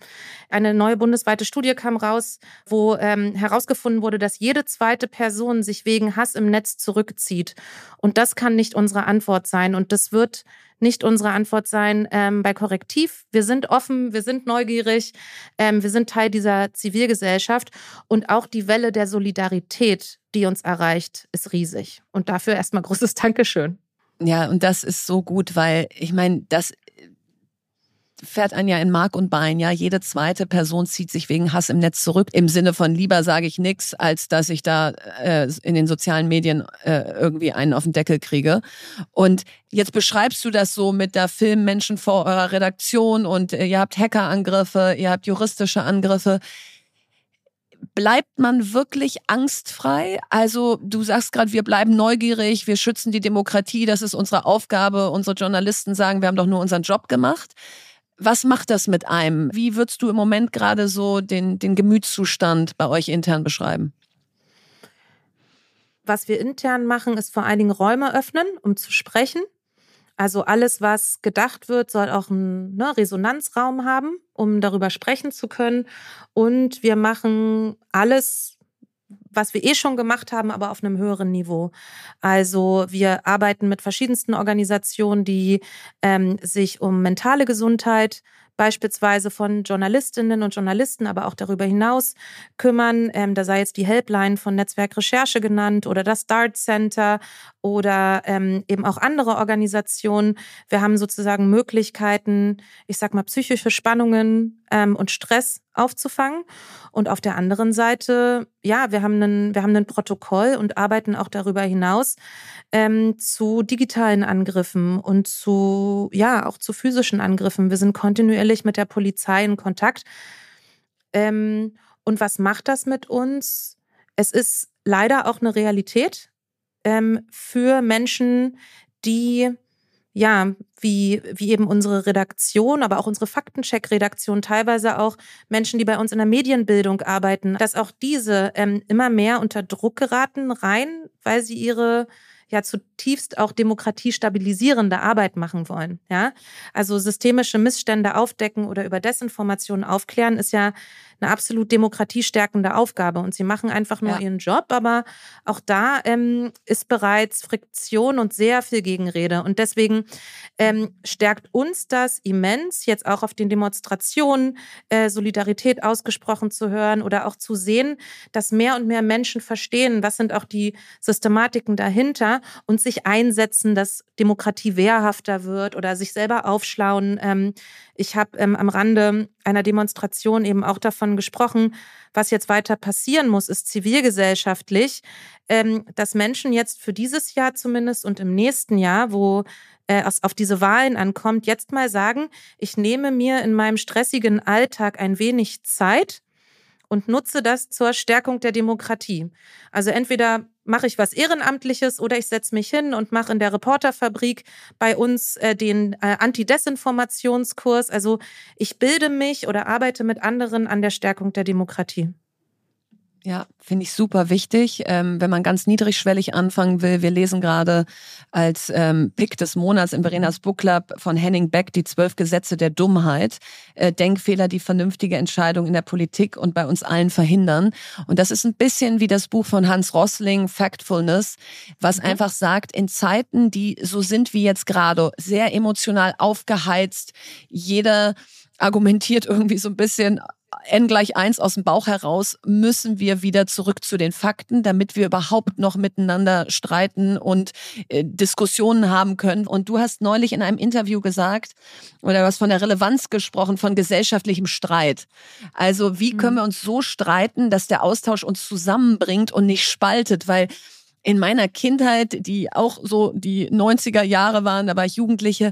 Eine neue bundesweite Studie kam raus, wo ähm, herausgefunden wurde, dass jede zweite Person sich wegen Hass im Netz zurückzieht. Und das kann nicht unsere Antwort sein. Und das wird nicht unsere Antwort sein ähm, bei Korrektiv. Wir sind offen, wir sind neugierig, ähm, wir sind Teil dieser Zivilgesellschaft und auch die Welle der Solidarität, die uns erreicht, ist riesig. Und dafür erstmal großes Dankeschön. Ja, und das ist so gut, weil ich meine, das fährt einen ja in Mark und Bein. Ja, jede zweite Person zieht sich wegen Hass im Netz zurück. Im Sinne von lieber sage ich nichts, als dass ich da äh, in den sozialen Medien äh, irgendwie einen auf den Deckel kriege. Und jetzt beschreibst du das so mit der Filmmenschen vor eurer Redaktion und äh, ihr habt Hackerangriffe, ihr habt juristische Angriffe bleibt man wirklich angstfrei? Also du sagst gerade, wir bleiben neugierig, wir schützen die Demokratie, das ist unsere Aufgabe. Unsere Journalisten sagen, wir haben doch nur unseren Job gemacht. Was macht das mit einem? Wie würdest du im Moment gerade so den, den Gemütszustand bei euch intern beschreiben? Was wir intern machen, ist vor allen Dingen Räume öffnen, um zu sprechen. Also alles, was gedacht wird, soll auch einen ne, Resonanzraum haben, um darüber sprechen zu können. Und wir machen alles was wir eh schon gemacht haben, aber auf einem höheren Niveau. Also wir arbeiten mit verschiedensten Organisationen, die ähm, sich um mentale Gesundheit beispielsweise von Journalistinnen und Journalisten, aber auch darüber hinaus kümmern. Ähm, da sei jetzt die Helpline von Netzwerk Recherche genannt oder das Dart Center oder ähm, eben auch andere Organisationen. Wir haben sozusagen Möglichkeiten, ich sag mal, psychische Spannungen ähm, und Stress aufzufangen. Und auf der anderen Seite, ja, wir haben einen, wir haben ein Protokoll und arbeiten auch darüber hinaus ähm, zu digitalen Angriffen und zu, ja, auch zu physischen Angriffen. Wir sind kontinuierlich mit der Polizei in Kontakt. Ähm, und was macht das mit uns? Es ist leider auch eine Realität ähm, für Menschen, die ja, wie, wie eben unsere Redaktion, aber auch unsere Faktencheck-Redaktion, teilweise auch Menschen, die bei uns in der Medienbildung arbeiten, dass auch diese ähm, immer mehr unter Druck geraten, rein, weil sie ihre ja zutiefst auch demokratiestabilisierende Arbeit machen wollen. Ja, also systemische Missstände aufdecken oder über Desinformationen aufklären ist ja eine absolut demokratiestärkende Aufgabe. Und sie machen einfach nur ja. ihren Job, aber auch da ähm, ist bereits Friktion und sehr viel Gegenrede. Und deswegen ähm, stärkt uns das immens, jetzt auch auf den Demonstrationen äh, Solidarität ausgesprochen zu hören oder auch zu sehen, dass mehr und mehr Menschen verstehen, was sind auch die Systematiken dahinter und sich einsetzen, dass Demokratie wehrhafter wird oder sich selber aufschlauen. Ähm, ich habe ähm, am Rande einer Demonstration eben auch davon gesprochen, was jetzt weiter passieren muss, ist zivilgesellschaftlich, ähm, dass Menschen jetzt für dieses Jahr zumindest und im nächsten Jahr, wo äh, es auf diese Wahlen ankommt, jetzt mal sagen, ich nehme mir in meinem stressigen Alltag ein wenig Zeit und nutze das zur Stärkung der Demokratie. Also entweder mache ich was Ehrenamtliches oder ich setze mich hin und mache in der Reporterfabrik bei uns äh, den äh, Anti-Desinformationskurs. Also ich bilde mich oder arbeite mit anderen an der Stärkung der Demokratie. Ja, finde ich super wichtig. Ähm, wenn man ganz niedrigschwellig anfangen will, wir lesen gerade als ähm, Pick des Monats in Verenas Book Club von Henning Beck die zwölf Gesetze der Dummheit. Äh, Denkfehler, die vernünftige Entscheidung in der Politik und bei uns allen verhindern. Und das ist ein bisschen wie das Buch von Hans Rossling, Factfulness, was mhm. einfach sagt, in Zeiten, die so sind wie jetzt gerade, sehr emotional aufgeheizt, jeder argumentiert irgendwie so ein bisschen, n gleich eins aus dem Bauch heraus müssen wir wieder zurück zu den Fakten, damit wir überhaupt noch miteinander streiten und äh, Diskussionen haben können. Und du hast neulich in einem Interview gesagt, oder du hast von der Relevanz gesprochen, von gesellschaftlichem Streit. Also wie können mhm. wir uns so streiten, dass der Austausch uns zusammenbringt und nicht spaltet? Weil in meiner Kindheit, die auch so die 90er Jahre waren, da war ich Jugendliche,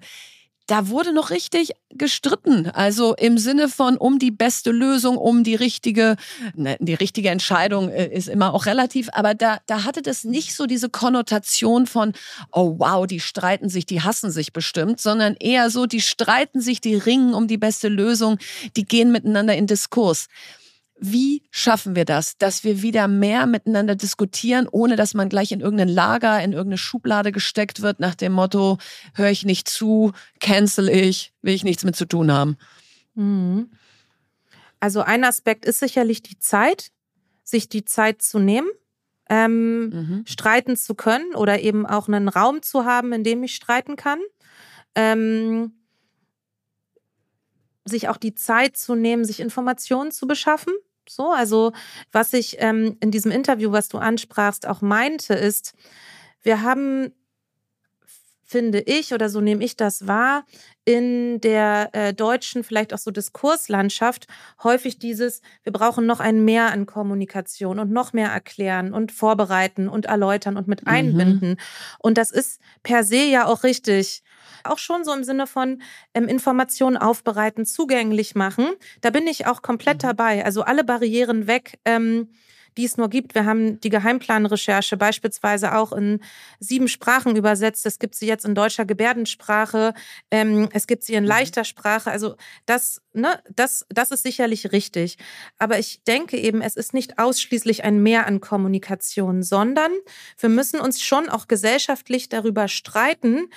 da wurde noch richtig gestritten. Also im Sinne von um die beste Lösung, um die richtige, ne, die richtige Entscheidung äh, ist immer auch relativ, aber da, da hatte das nicht so diese Konnotation von, oh wow, die streiten sich, die hassen sich bestimmt, sondern eher so, die streiten sich, die ringen um die beste Lösung, die gehen miteinander in Diskurs. Wie schaffen wir das, dass wir wieder mehr miteinander diskutieren, ohne dass man gleich in irgendein Lager, in irgendeine Schublade gesteckt wird, nach dem Motto, höre ich nicht zu, cancel ich, will ich nichts mit zu tun haben? Mhm. Also ein Aspekt ist sicherlich die Zeit, sich die Zeit zu nehmen, ähm, mhm. streiten zu können oder eben auch einen Raum zu haben, in dem ich streiten kann. Ähm, sich auch die Zeit zu nehmen, sich Informationen zu beschaffen. So, also was ich ähm, in diesem Interview, was du ansprachst, auch meinte, ist, wir haben, finde ich, oder so nehme ich das wahr, in der äh, deutschen, vielleicht auch so Diskurslandschaft häufig dieses, wir brauchen noch ein Mehr an Kommunikation und noch mehr erklären und vorbereiten und erläutern und mit mhm. einbinden. Mhm. Und das ist per se ja auch richtig auch schon so im Sinne von ähm, Informationen aufbereiten, zugänglich machen. Da bin ich auch komplett mhm. dabei. Also alle Barrieren weg. Ähm, die es nur gibt. Wir haben die Geheimplanrecherche beispielsweise auch in sieben Sprachen übersetzt. Es gibt sie jetzt in deutscher Gebärdensprache. Ähm, es gibt sie in mhm. leichter Sprache. Also das, ne, das, das ist sicherlich richtig. Aber ich denke eben, es ist nicht ausschließlich ein Mehr an Kommunikation, sondern wir müssen uns schon auch gesellschaftlich darüber streiten,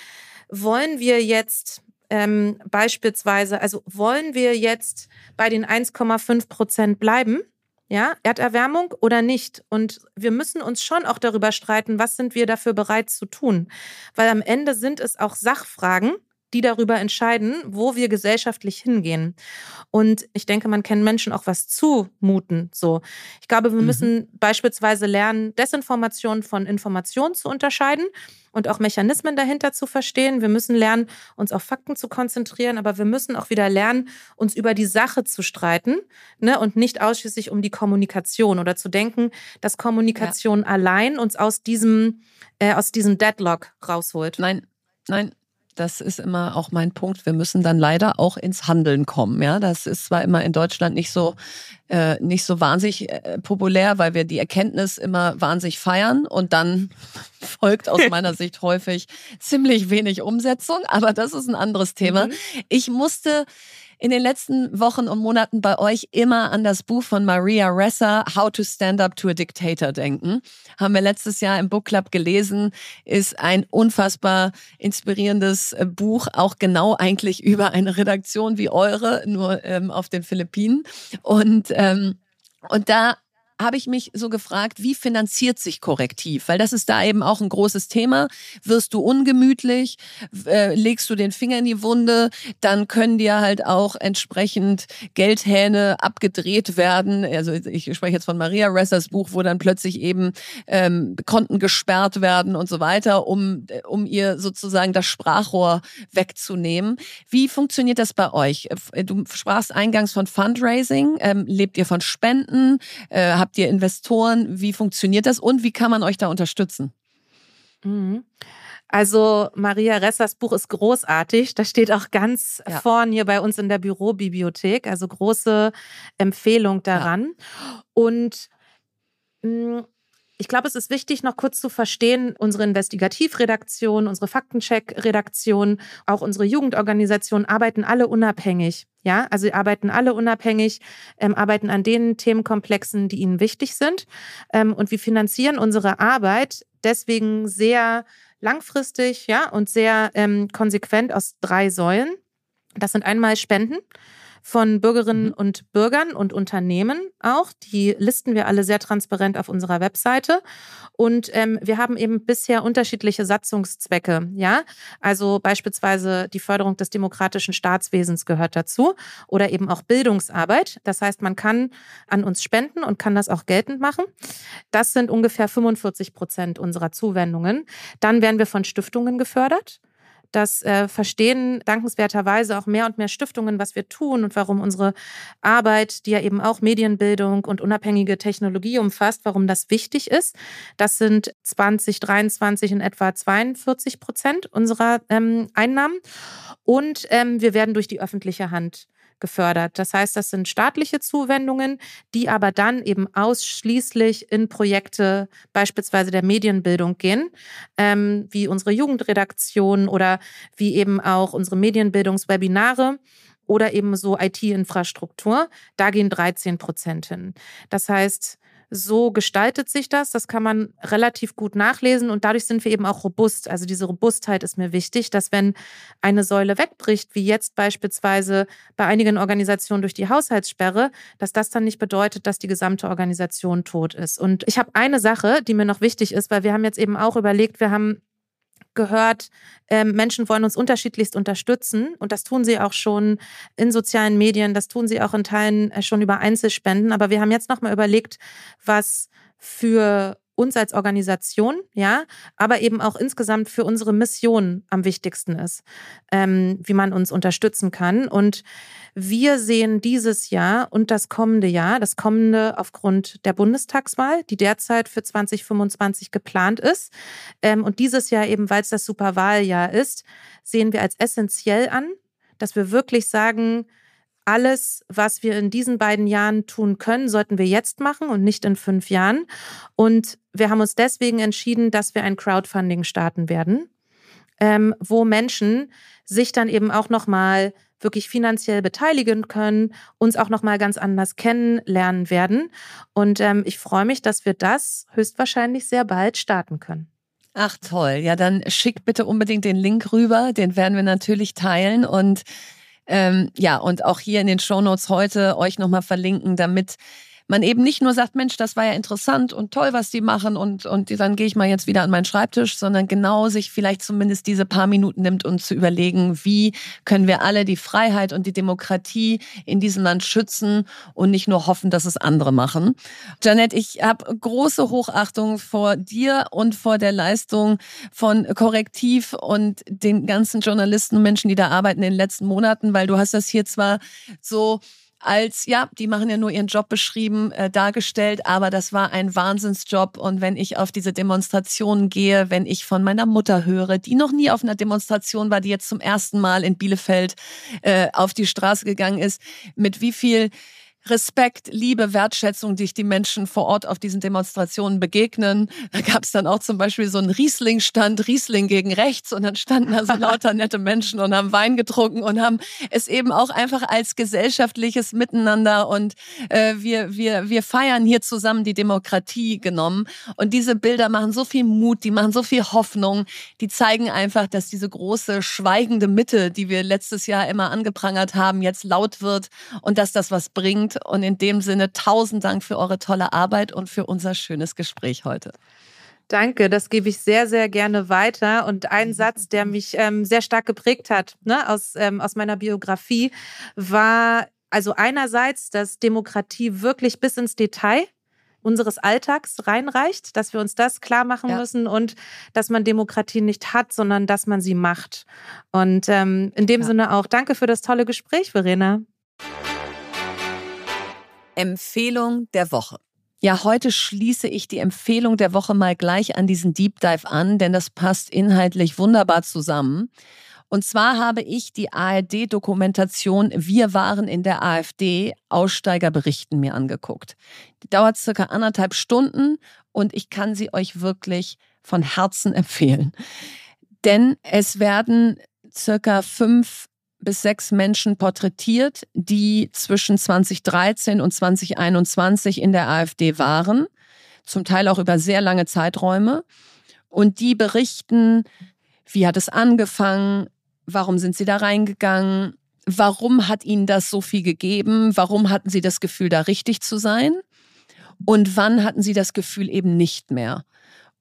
wollen wir jetzt ähm, beispielsweise, also wollen wir jetzt bei den 1,5 Prozent bleiben? Ja, Erderwärmung oder nicht? Und wir müssen uns schon auch darüber streiten, was sind wir dafür bereit zu tun? Weil am Ende sind es auch Sachfragen, die darüber entscheiden, wo wir gesellschaftlich hingehen. Und ich denke, man kann Menschen auch was zumuten. So, ich glaube, wir mhm. müssen beispielsweise lernen, Desinformation von Information zu unterscheiden und auch Mechanismen dahinter zu verstehen. Wir müssen lernen, uns auf Fakten zu konzentrieren, aber wir müssen auch wieder lernen, uns über die Sache zu streiten ne, und nicht ausschließlich um die Kommunikation oder zu denken, dass Kommunikation ja. allein uns aus diesem, äh, aus diesem Deadlock rausholt. Nein, nein, das ist immer auch mein Punkt. Wir müssen dann leider auch ins Handeln kommen. Ja, das ist zwar immer in Deutschland nicht so äh, nicht so wahnsinnig äh, populär, weil wir die Erkenntnis immer wahnsinnig feiern und dann folgt aus meiner Sicht häufig ziemlich wenig Umsetzung. Aber das ist ein anderes Thema. Mhm. Ich musste in den letzten Wochen und Monaten bei euch immer an das Buch von Maria Ressa, How to Stand Up to a Dictator denken. Haben wir letztes Jahr im Book Club gelesen, ist ein unfassbar inspirierendes äh, Buch, auch genau eigentlich über eine Redaktion wie eure, nur ähm, auf den Philippinen. Und, ähm, und da habe ich mich so gefragt, wie finanziert sich Korrektiv? Weil das ist da eben auch ein großes Thema. Wirst du ungemütlich, äh, legst du den Finger in die Wunde, dann können dir halt auch entsprechend Geldhähne abgedreht werden. Also ich spreche jetzt von Maria Ressers Buch, wo dann plötzlich eben ähm, Konten gesperrt werden und so weiter, um, um ihr sozusagen das Sprachrohr wegzunehmen. Wie funktioniert das bei euch? Du sprachst eingangs von Fundraising. Ähm, lebt ihr von Spenden? Äh, habt ihr Investoren? Wie funktioniert das und wie kann man euch da unterstützen? Mhm. Also Maria Ressers Buch ist großartig. Das steht auch ganz ja. vorn hier bei uns in der Bürobibliothek. Also große Empfehlung daran. Ja. Und mh, mm, ich glaube, es ist wichtig, noch kurz zu verstehen, unsere Investigativredaktion, unsere Faktencheck-Redaktion, auch unsere Jugendorganisation arbeiten alle unabhängig. Ja, also sie arbeiten alle unabhängig, ähm, arbeiten an den Themenkomplexen, die ihnen wichtig sind. Ähm, und wir finanzieren unsere Arbeit deswegen sehr langfristig, ja, und sehr ähm, konsequent aus drei Säulen. Das sind einmal Spenden. Von Bürgerinnen mhm. und Bürgern und Unternehmen auch. Die listen wir alle sehr transparent auf unserer Webseite. Und ähm, wir haben eben bisher unterschiedliche Satzungszwecke. Ja, also beispielsweise die Förderung des demokratischen Staatswesens gehört dazu oder eben auch Bildungsarbeit. Das heißt, man kann an uns spenden und kann das auch geltend machen. Das sind ungefähr 45 Prozent unserer Zuwendungen. Dann werden wir von Stiftungen gefördert. Das äh, verstehen dankenswerterweise auch mehr und mehr Stiftungen, was wir tun und warum unsere Arbeit, die ja eben auch Medienbildung und unabhängige Technologie umfasst, warum das wichtig ist. Das sind 2023 in etwa 42 Prozent unserer ähm, Einnahmen. Und ähm, wir werden durch die öffentliche Hand gefördert. Das heißt, das sind staatliche Zuwendungen, die aber dann eben ausschließlich in Projekte beispielsweise der Medienbildung gehen, ähm, wie unsere Jugendredaktion oder wie eben auch unsere Medienbildungswebinare oder eben so IT-Infrastruktur. Da gehen 13 Prozent hin. Das heißt, so gestaltet sich das. Das kann man relativ gut nachlesen und dadurch sind wir eben auch robust. Also diese Robustheit ist mir wichtig, dass wenn eine Säule wegbricht, wie jetzt beispielsweise bei einigen Organisationen durch die Haushaltssperre, dass das dann nicht bedeutet, dass die gesamte Organisation tot ist. Und ich habe eine Sache, die mir noch wichtig ist, weil wir haben jetzt eben auch überlegt, wir haben gehört, ähm, Menschen wollen uns unterschiedlichst unterstützen und das tun sie auch schon in sozialen Medien, das tun sie auch in Teilen äh, schon über Einzelspenden. Aber wir haben jetzt nochmal überlegt, was für uns als Organisation, ja, aber eben auch insgesamt für unsere Mission am wichtigsten ist, ähm, wie man uns unterstützen kann. Und wir sehen dieses Jahr und das kommende Jahr, das kommende aufgrund der Bundestagswahl, die derzeit für 2025 geplant ist, ähm, und dieses Jahr eben, weil es das Superwahljahr ist, sehen wir als essentiell an, dass wir wirklich sagen, alles, was wir in diesen beiden Jahren tun können, sollten wir jetzt machen und nicht in fünf Jahren. Und wir haben uns deswegen entschieden, dass wir ein Crowdfunding starten werden, ähm, wo Menschen sich dann eben auch nochmal wirklich finanziell beteiligen können, uns auch nochmal ganz anders kennenlernen werden. Und ähm, ich freue mich, dass wir das höchstwahrscheinlich sehr bald starten können. Ach toll, ja dann schickt bitte unbedingt den Link rüber, den werden wir natürlich teilen und ähm, ja, und auch hier in den Shownotes heute euch nochmal verlinken, damit man eben nicht nur sagt, Mensch, das war ja interessant und toll, was die machen und, und dann gehe ich mal jetzt wieder an meinen Schreibtisch, sondern genau sich vielleicht zumindest diese paar Minuten nimmt, um zu überlegen, wie können wir alle die Freiheit und die Demokratie in diesem Land schützen und nicht nur hoffen, dass es andere machen. Janet, ich habe große Hochachtung vor dir und vor der Leistung von Korrektiv und den ganzen Journalisten und Menschen, die da arbeiten in den letzten Monaten, weil du hast das hier zwar so als, ja, die machen ja nur ihren Job beschrieben, äh, dargestellt, aber das war ein Wahnsinnsjob. Und wenn ich auf diese Demonstrationen gehe, wenn ich von meiner Mutter höre, die noch nie auf einer Demonstration war, die jetzt zum ersten Mal in Bielefeld äh, auf die Straße gegangen ist, mit wie viel Respekt, Liebe, Wertschätzung, die ich die Menschen vor Ort auf diesen Demonstrationen begegnen. Da gab es dann auch zum Beispiel so einen Riesling-Stand, Riesling gegen rechts und dann standen da so lauter nette Menschen und haben Wein getrunken und haben es eben auch einfach als gesellschaftliches Miteinander und äh, wir, wir, wir feiern hier zusammen die Demokratie genommen. Und diese Bilder machen so viel Mut, die machen so viel Hoffnung, die zeigen einfach, dass diese große schweigende Mitte, die wir letztes Jahr immer angeprangert haben, jetzt laut wird und dass das was bringt und in dem Sinne tausend Dank für eure tolle Arbeit und für unser schönes Gespräch heute. Danke, das gebe ich sehr, sehr gerne weiter. Und ein Satz, der mich ähm, sehr stark geprägt hat ne, aus, ähm, aus meiner Biografie, war also einerseits, dass Demokratie wirklich bis ins Detail unseres Alltags reinreicht, dass wir uns das klar machen ja. müssen und dass man Demokratie nicht hat, sondern dass man sie macht. Und ähm, in dem ja. Sinne auch danke für das tolle Gespräch, Verena. Empfehlung der Woche. Ja, heute schließe ich die Empfehlung der Woche mal gleich an diesen Deep Dive an, denn das passt inhaltlich wunderbar zusammen. Und zwar habe ich die ARD-Dokumentation Wir waren in der AfD Aussteiger berichten mir angeguckt. Die dauert circa anderthalb Stunden und ich kann sie euch wirklich von Herzen empfehlen. Denn es werden circa fünf bis sechs Menschen porträtiert, die zwischen 2013 und 2021 in der AfD waren, zum Teil auch über sehr lange Zeiträume. Und die berichten, wie hat es angefangen, warum sind sie da reingegangen, warum hat ihnen das so viel gegeben? Warum hatten sie das Gefühl, da richtig zu sein? Und wann hatten sie das Gefühl eben nicht mehr?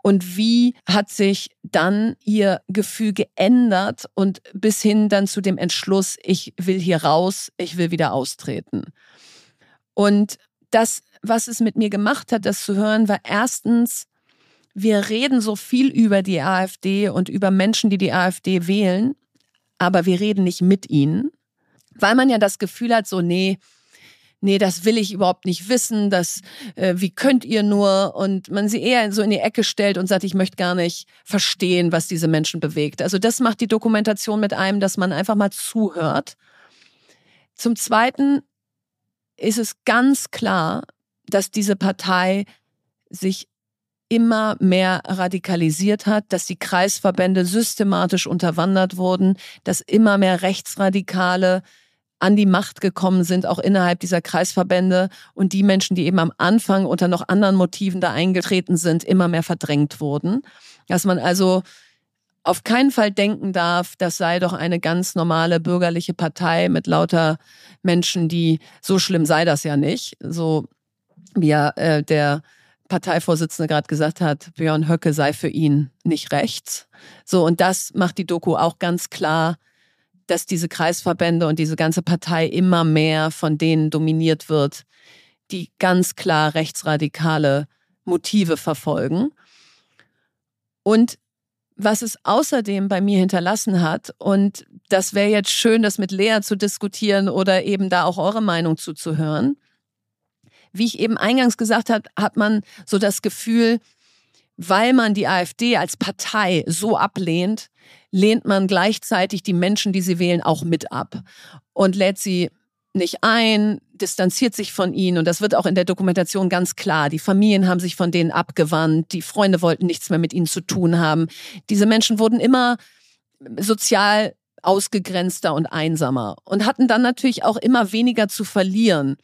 Und wie hat sich dann ihr Gefühl geändert und bis hin dann zu dem Entschluss, ich will hier raus, ich will wieder austreten. Und das, was es mit mir gemacht hat, das zu hören, war erstens, wir reden so viel über die AfD und über Menschen, die die AfD wählen, aber wir reden nicht mit ihnen, weil man ja das Gefühl hat, so, nee, nee, das will ich überhaupt nicht wissen, das, äh, wie könnt ihr nur? Und man sie eher so in die Ecke stellt und sagt, ich möchte gar nicht verstehen, was diese Menschen bewegt. Also das macht die Dokumentation mit einem, dass man einfach mal zuhört. Zum Zweiten ist es ganz klar, dass diese Partei sich immer mehr radikalisiert hat, dass die Kreisverbände systematisch unterwandert wurden, dass immer mehr Rechtsradikale an die Macht gekommen sind, auch innerhalb dieser Kreisverbände und die Menschen, die eben am Anfang unter noch anderen Motiven da eingetreten sind, immer mehr verdrängt wurden. Dass man also auf keinen Fall denken darf, das sei doch eine ganz normale bürgerliche Partei mit lauter Menschen, die so schlimm sei das ja nicht. So wie ja äh, der Parteivorsitzende gerade gesagt hat, Björn Höcke sei für ihn nicht rechts. So, und das macht die Doku auch ganz klar dass diese Kreisverbände und diese ganze Partei immer mehr von denen dominiert wird, die ganz klar rechtsradikale Motive verfolgen. Und was es außerdem bei mir hinterlassen hat, und das wäre jetzt schön, das mit Lea zu diskutieren oder eben da auch eure Meinung zuzuhören. Wie ich eben eingangs gesagt habe, hat man so das Gefühl, weil man die AfD als Partei so ablehnt, lehnt man gleichzeitig die Menschen, die sie wählen, auch mit ab und lädt sie nicht ein, distanziert sich von ihnen und das wird auch in der Dokumentation ganz klar. Die Familien haben sich von denen abgewandt, die Freunde wollten nichts mehr mit ihnen zu tun haben. Diese Menschen wurden immer sozial ausgegrenzter und einsamer und hatten dann natürlich auch immer weniger zu verlieren.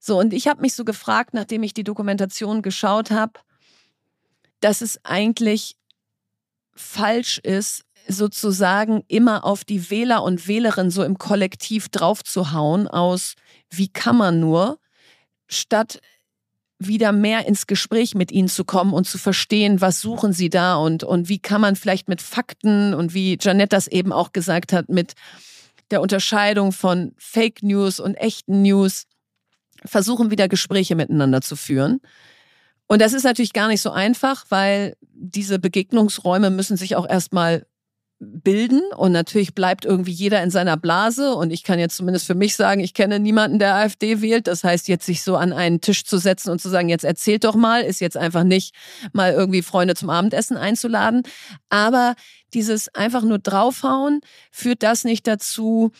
So, und ich habe mich so gefragt, nachdem ich die Dokumentation geschaut habe, dass es eigentlich falsch ist, sozusagen immer auf die Wähler und Wählerinnen so im Kollektiv draufzuhauen aus, wie kann man nur, statt wieder mehr ins Gespräch mit ihnen zu kommen und zu verstehen, was suchen sie da und, und wie kann man vielleicht mit Fakten und wie Janette das eben auch gesagt hat, mit der Unterscheidung von Fake News und echten News versuchen, wieder Gespräche miteinander zu führen. Und das ist natürlich gar nicht so einfach, weil diese Begegnungsräume müssen sich auch erstmal bilden und natürlich bleibt irgendwie jeder in seiner Blase und ich kann jetzt zumindest für mich sagen, ich kenne niemanden, der AfD wählt. Das heißt, jetzt sich so an einen Tisch zu setzen und zu sagen, jetzt erzählt doch mal, ist jetzt einfach nicht mal irgendwie Freunde zum Abendessen einzuladen. Aber dieses einfach nur draufhauen führt das nicht dazu,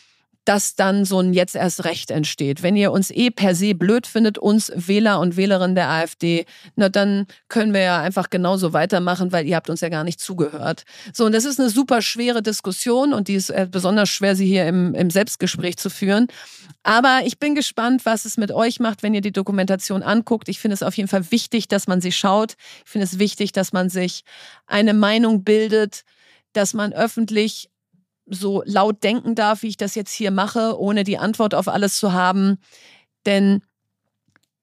dass dann so ein jetzt erst Recht entsteht. Wenn ihr uns eh per se blöd findet, uns Wähler und Wählerinnen der AfD, na dann können wir ja einfach genauso weitermachen, weil ihr habt uns ja gar nicht zugehört. So, und das ist eine super schwere Diskussion und die ist äh, besonders schwer, sie hier im, im Selbstgespräch zu führen. Aber ich bin gespannt, was es mit euch macht, wenn ihr die Dokumentation anguckt. Ich finde es auf jeden Fall wichtig, dass man sie schaut. Ich finde es wichtig, dass man sich eine Meinung bildet, dass man öffentlich so laut denken darf, wie ich das jetzt hier mache, ohne die Antwort auf alles zu haben. Denn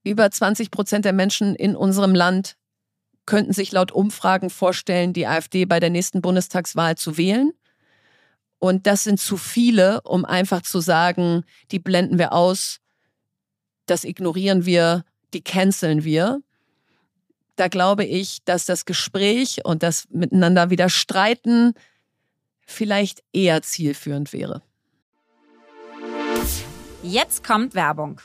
über 20 Prozent der Menschen in unserem Land könnten sich laut Umfragen vorstellen, die AfD bei der nächsten Bundestagswahl zu wählen. Und das sind zu viele, um einfach zu sagen, die blenden wir aus, das ignorieren wir, die canceln wir. Da glaube ich, dass das Gespräch und das Miteinander wieder streiten, vielleicht eher zielführend wäre. Jetzt kommt Werbung.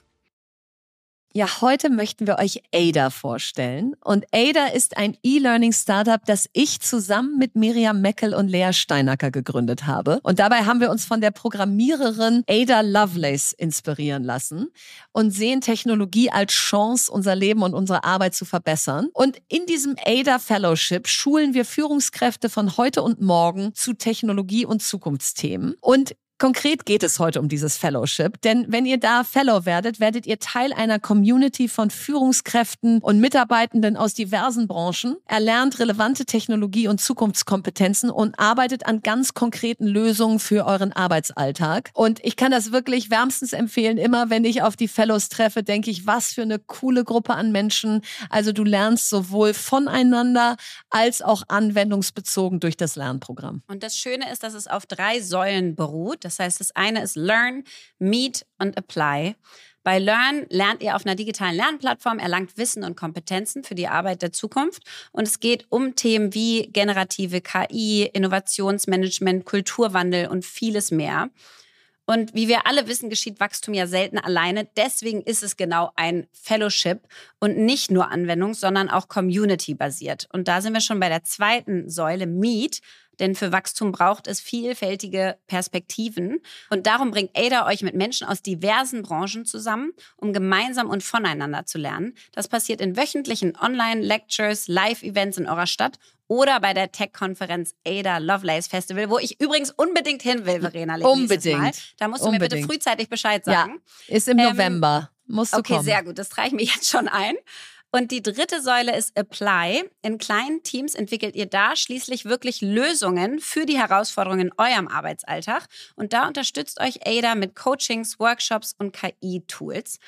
Ja, heute möchten wir euch Ada vorstellen. Und Ada ist ein E-Learning-Startup, das ich zusammen mit Miriam Meckel und Lea Steinacker gegründet habe. Und dabei haben wir uns von der Programmiererin Ada Lovelace inspirieren lassen und sehen Technologie als Chance, unser Leben und unsere Arbeit zu verbessern. Und in diesem Ada Fellowship schulen wir Führungskräfte von heute und morgen zu Technologie und Zukunftsthemen. Und Konkret geht es heute um dieses Fellowship, denn wenn ihr da Fellow werdet, werdet ihr Teil einer Community von Führungskräften und Mitarbeitenden aus diversen Branchen, erlernt relevante Technologie und Zukunftskompetenzen und arbeitet an ganz konkreten Lösungen für euren Arbeitsalltag. Und ich kann das wirklich wärmstens empfehlen. Immer wenn ich auf die Fellows treffe, denke ich, was für eine coole Gruppe an Menschen. Also du lernst sowohl voneinander als auch anwendungsbezogen durch das Lernprogramm. Und das Schöne ist, dass es auf drei Säulen beruht. Das heißt, das eine ist Learn, Meet und Apply. Bei Learn lernt ihr auf einer digitalen Lernplattform, erlangt Wissen und Kompetenzen für die Arbeit der Zukunft. Und es geht um Themen wie generative KI, Innovationsmanagement, Kulturwandel und vieles mehr. Und wie wir alle wissen, geschieht Wachstum ja selten alleine. Deswegen ist es genau ein Fellowship und nicht nur Anwendung, sondern auch Community-basiert. Und da sind wir schon bei der zweiten Säule, Meet. Denn für Wachstum braucht es vielfältige Perspektiven. Und darum bringt Ada euch mit Menschen aus diversen Branchen zusammen, um gemeinsam und voneinander zu lernen. Das passiert in wöchentlichen Online-Lectures, Live-Events in eurer Stadt oder bei der Tech-Konferenz Ada Lovelace Festival, wo ich übrigens unbedingt hin will, Verena. Unbedingt. Mal. Da musst du Unbedingt. mir bitte frühzeitig Bescheid sagen. Ja, ist im ähm, November. Musst du okay, kommen. sehr gut. Das trage ich mir jetzt schon ein. Und die dritte Säule ist Apply. In kleinen Teams entwickelt ihr da schließlich wirklich Lösungen für die Herausforderungen in eurem Arbeitsalltag. Und da unterstützt euch Ada mit Coachings, Workshops und KI-Tools.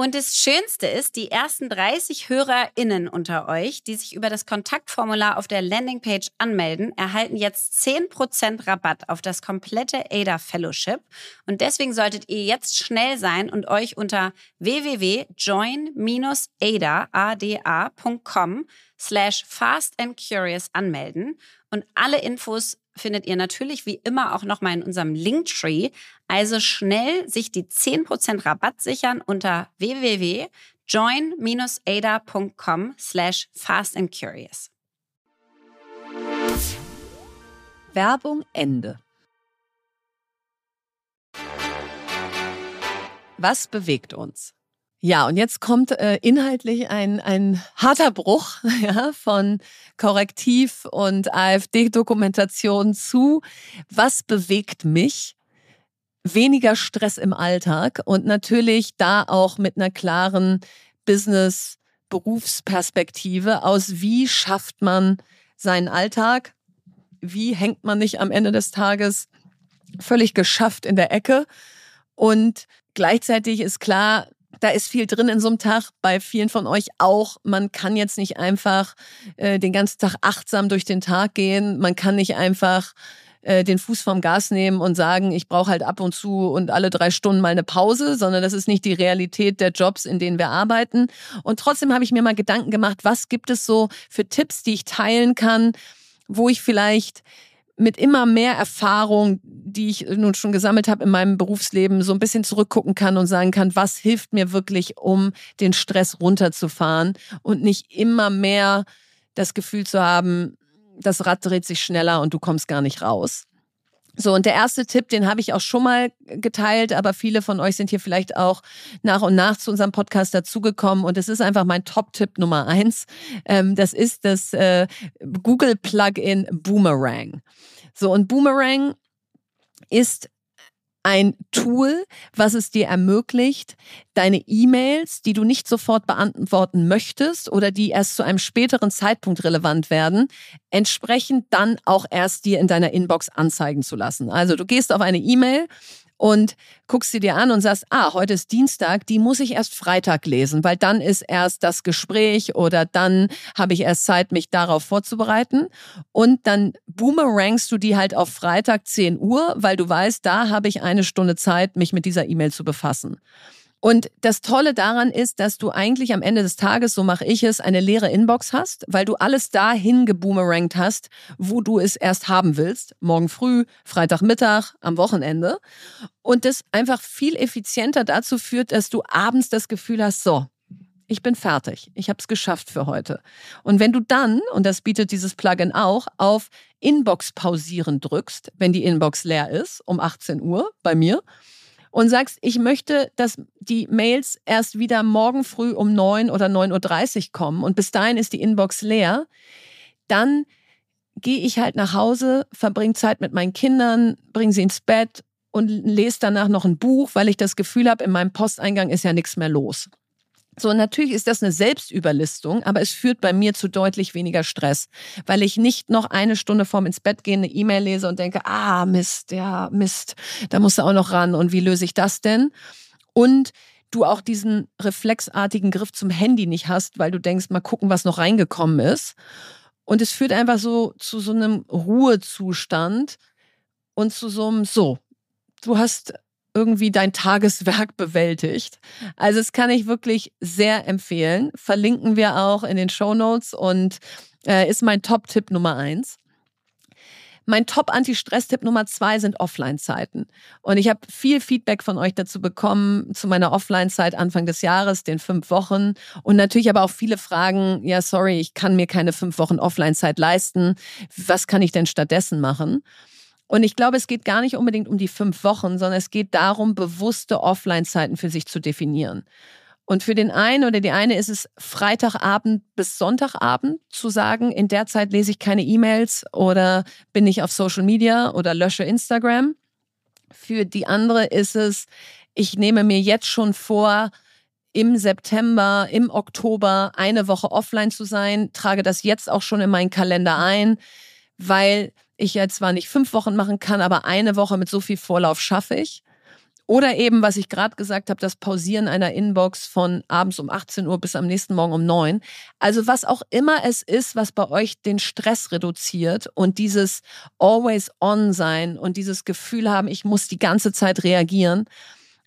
Und das Schönste ist, die ersten 30 HörerInnen unter euch, die sich über das Kontaktformular auf der Landingpage anmelden, erhalten jetzt 10% Rabatt auf das komplette ADA Fellowship. Und deswegen solltet ihr jetzt schnell sein und euch unter www.join-ada.com slash fast and curious anmelden. Und alle Infos findet ihr natürlich wie immer auch nochmal in unserem Linktree. Also schnell sich die 10% Rabatt sichern unter www.join-ada.com slash fast and curious. Werbung Ende. Was bewegt uns? Ja, und jetzt kommt äh, inhaltlich ein, ein harter Bruch ja, von Korrektiv und AfD-Dokumentation zu, was bewegt mich? Weniger Stress im Alltag und natürlich da auch mit einer klaren Business-Berufsperspektive aus, wie schafft man seinen Alltag? Wie hängt man nicht am Ende des Tages völlig geschafft in der Ecke? Und gleichzeitig ist klar, da ist viel drin in so einem Tag, bei vielen von euch auch. Man kann jetzt nicht einfach äh, den ganzen Tag achtsam durch den Tag gehen. Man kann nicht einfach äh, den Fuß vom Gas nehmen und sagen, ich brauche halt ab und zu und alle drei Stunden mal eine Pause, sondern das ist nicht die Realität der Jobs, in denen wir arbeiten. Und trotzdem habe ich mir mal Gedanken gemacht, was gibt es so für Tipps, die ich teilen kann, wo ich vielleicht mit immer mehr Erfahrung, die ich nun schon gesammelt habe in meinem Berufsleben, so ein bisschen zurückgucken kann und sagen kann, was hilft mir wirklich, um den Stress runterzufahren und nicht immer mehr das Gefühl zu haben, das Rad dreht sich schneller und du kommst gar nicht raus. So, und der erste Tipp, den habe ich auch schon mal geteilt, aber viele von euch sind hier vielleicht auch nach und nach zu unserem Podcast dazugekommen. Und es ist einfach mein Top-Tipp Nummer eins. Ähm, das ist das äh, Google-Plugin Boomerang. So, und Boomerang ist ein Tool, was es dir ermöglicht, deine E-Mails, die du nicht sofort beantworten möchtest oder die erst zu einem späteren Zeitpunkt relevant werden, entsprechend dann auch erst dir in deiner Inbox anzeigen zu lassen. Also du gehst auf eine E-Mail, und guckst sie dir an und sagst, ah, heute ist Dienstag, die muss ich erst Freitag lesen, weil dann ist erst das Gespräch oder dann habe ich erst Zeit, mich darauf vorzubereiten. Und dann boomerangst du die halt auf Freitag 10 Uhr, weil du weißt, da habe ich eine Stunde Zeit, mich mit dieser E-Mail zu befassen. Und das Tolle daran ist, dass du eigentlich am Ende des Tages, so mache ich es, eine leere Inbox hast, weil du alles dahin geboomerangt hast, wo du es erst haben willst. Morgen früh, Freitagmittag, am Wochenende. Und das einfach viel effizienter dazu führt, dass du abends das Gefühl hast, so, ich bin fertig. Ich habe es geschafft für heute. Und wenn du dann, und das bietet dieses Plugin auch, auf Inbox pausieren drückst, wenn die Inbox leer ist, um 18 Uhr bei mir, und sagst, ich möchte, dass die Mails erst wieder morgen früh um 9 oder 9.30 Uhr kommen und bis dahin ist die Inbox leer, dann gehe ich halt nach Hause, verbringe Zeit mit meinen Kindern, bringe sie ins Bett und lese danach noch ein Buch, weil ich das Gefühl habe, in meinem Posteingang ist ja nichts mehr los. So, natürlich ist das eine Selbstüberlistung, aber es führt bei mir zu deutlich weniger Stress, weil ich nicht noch eine Stunde vorm ins Bett gehen eine E-Mail lese und denke, ah, Mist, ja, Mist, da musst du auch noch ran und wie löse ich das denn? Und du auch diesen reflexartigen Griff zum Handy nicht hast, weil du denkst, mal gucken, was noch reingekommen ist. Und es führt einfach so zu so einem Ruhezustand und zu so einem, so, du hast irgendwie dein Tageswerk bewältigt. Also es kann ich wirklich sehr empfehlen. Verlinken wir auch in den Show Notes und äh, ist mein Top-Tipp Nummer eins. Mein Top-Anti-Stress-Tipp Nummer zwei sind Offline-Zeiten. Und ich habe viel Feedback von euch dazu bekommen, zu meiner Offline-Zeit Anfang des Jahres, den fünf Wochen. Und natürlich aber auch viele Fragen, ja, sorry, ich kann mir keine fünf Wochen Offline-Zeit leisten. Was kann ich denn stattdessen machen? Und ich glaube, es geht gar nicht unbedingt um die fünf Wochen, sondern es geht darum, bewusste Offline-Zeiten für sich zu definieren. Und für den einen oder die eine ist es Freitagabend bis Sonntagabend zu sagen, in der Zeit lese ich keine E-Mails oder bin ich auf Social Media oder lösche Instagram. Für die andere ist es, ich nehme mir jetzt schon vor, im September, im Oktober eine Woche offline zu sein, trage das jetzt auch schon in meinen Kalender ein, weil ich ja zwar nicht fünf Wochen machen kann, aber eine Woche mit so viel Vorlauf schaffe ich. Oder eben, was ich gerade gesagt habe, das Pausieren einer Inbox von abends um 18 Uhr bis am nächsten Morgen um 9. Also was auch immer es ist, was bei euch den Stress reduziert und dieses Always On sein und dieses Gefühl haben, ich muss die ganze Zeit reagieren,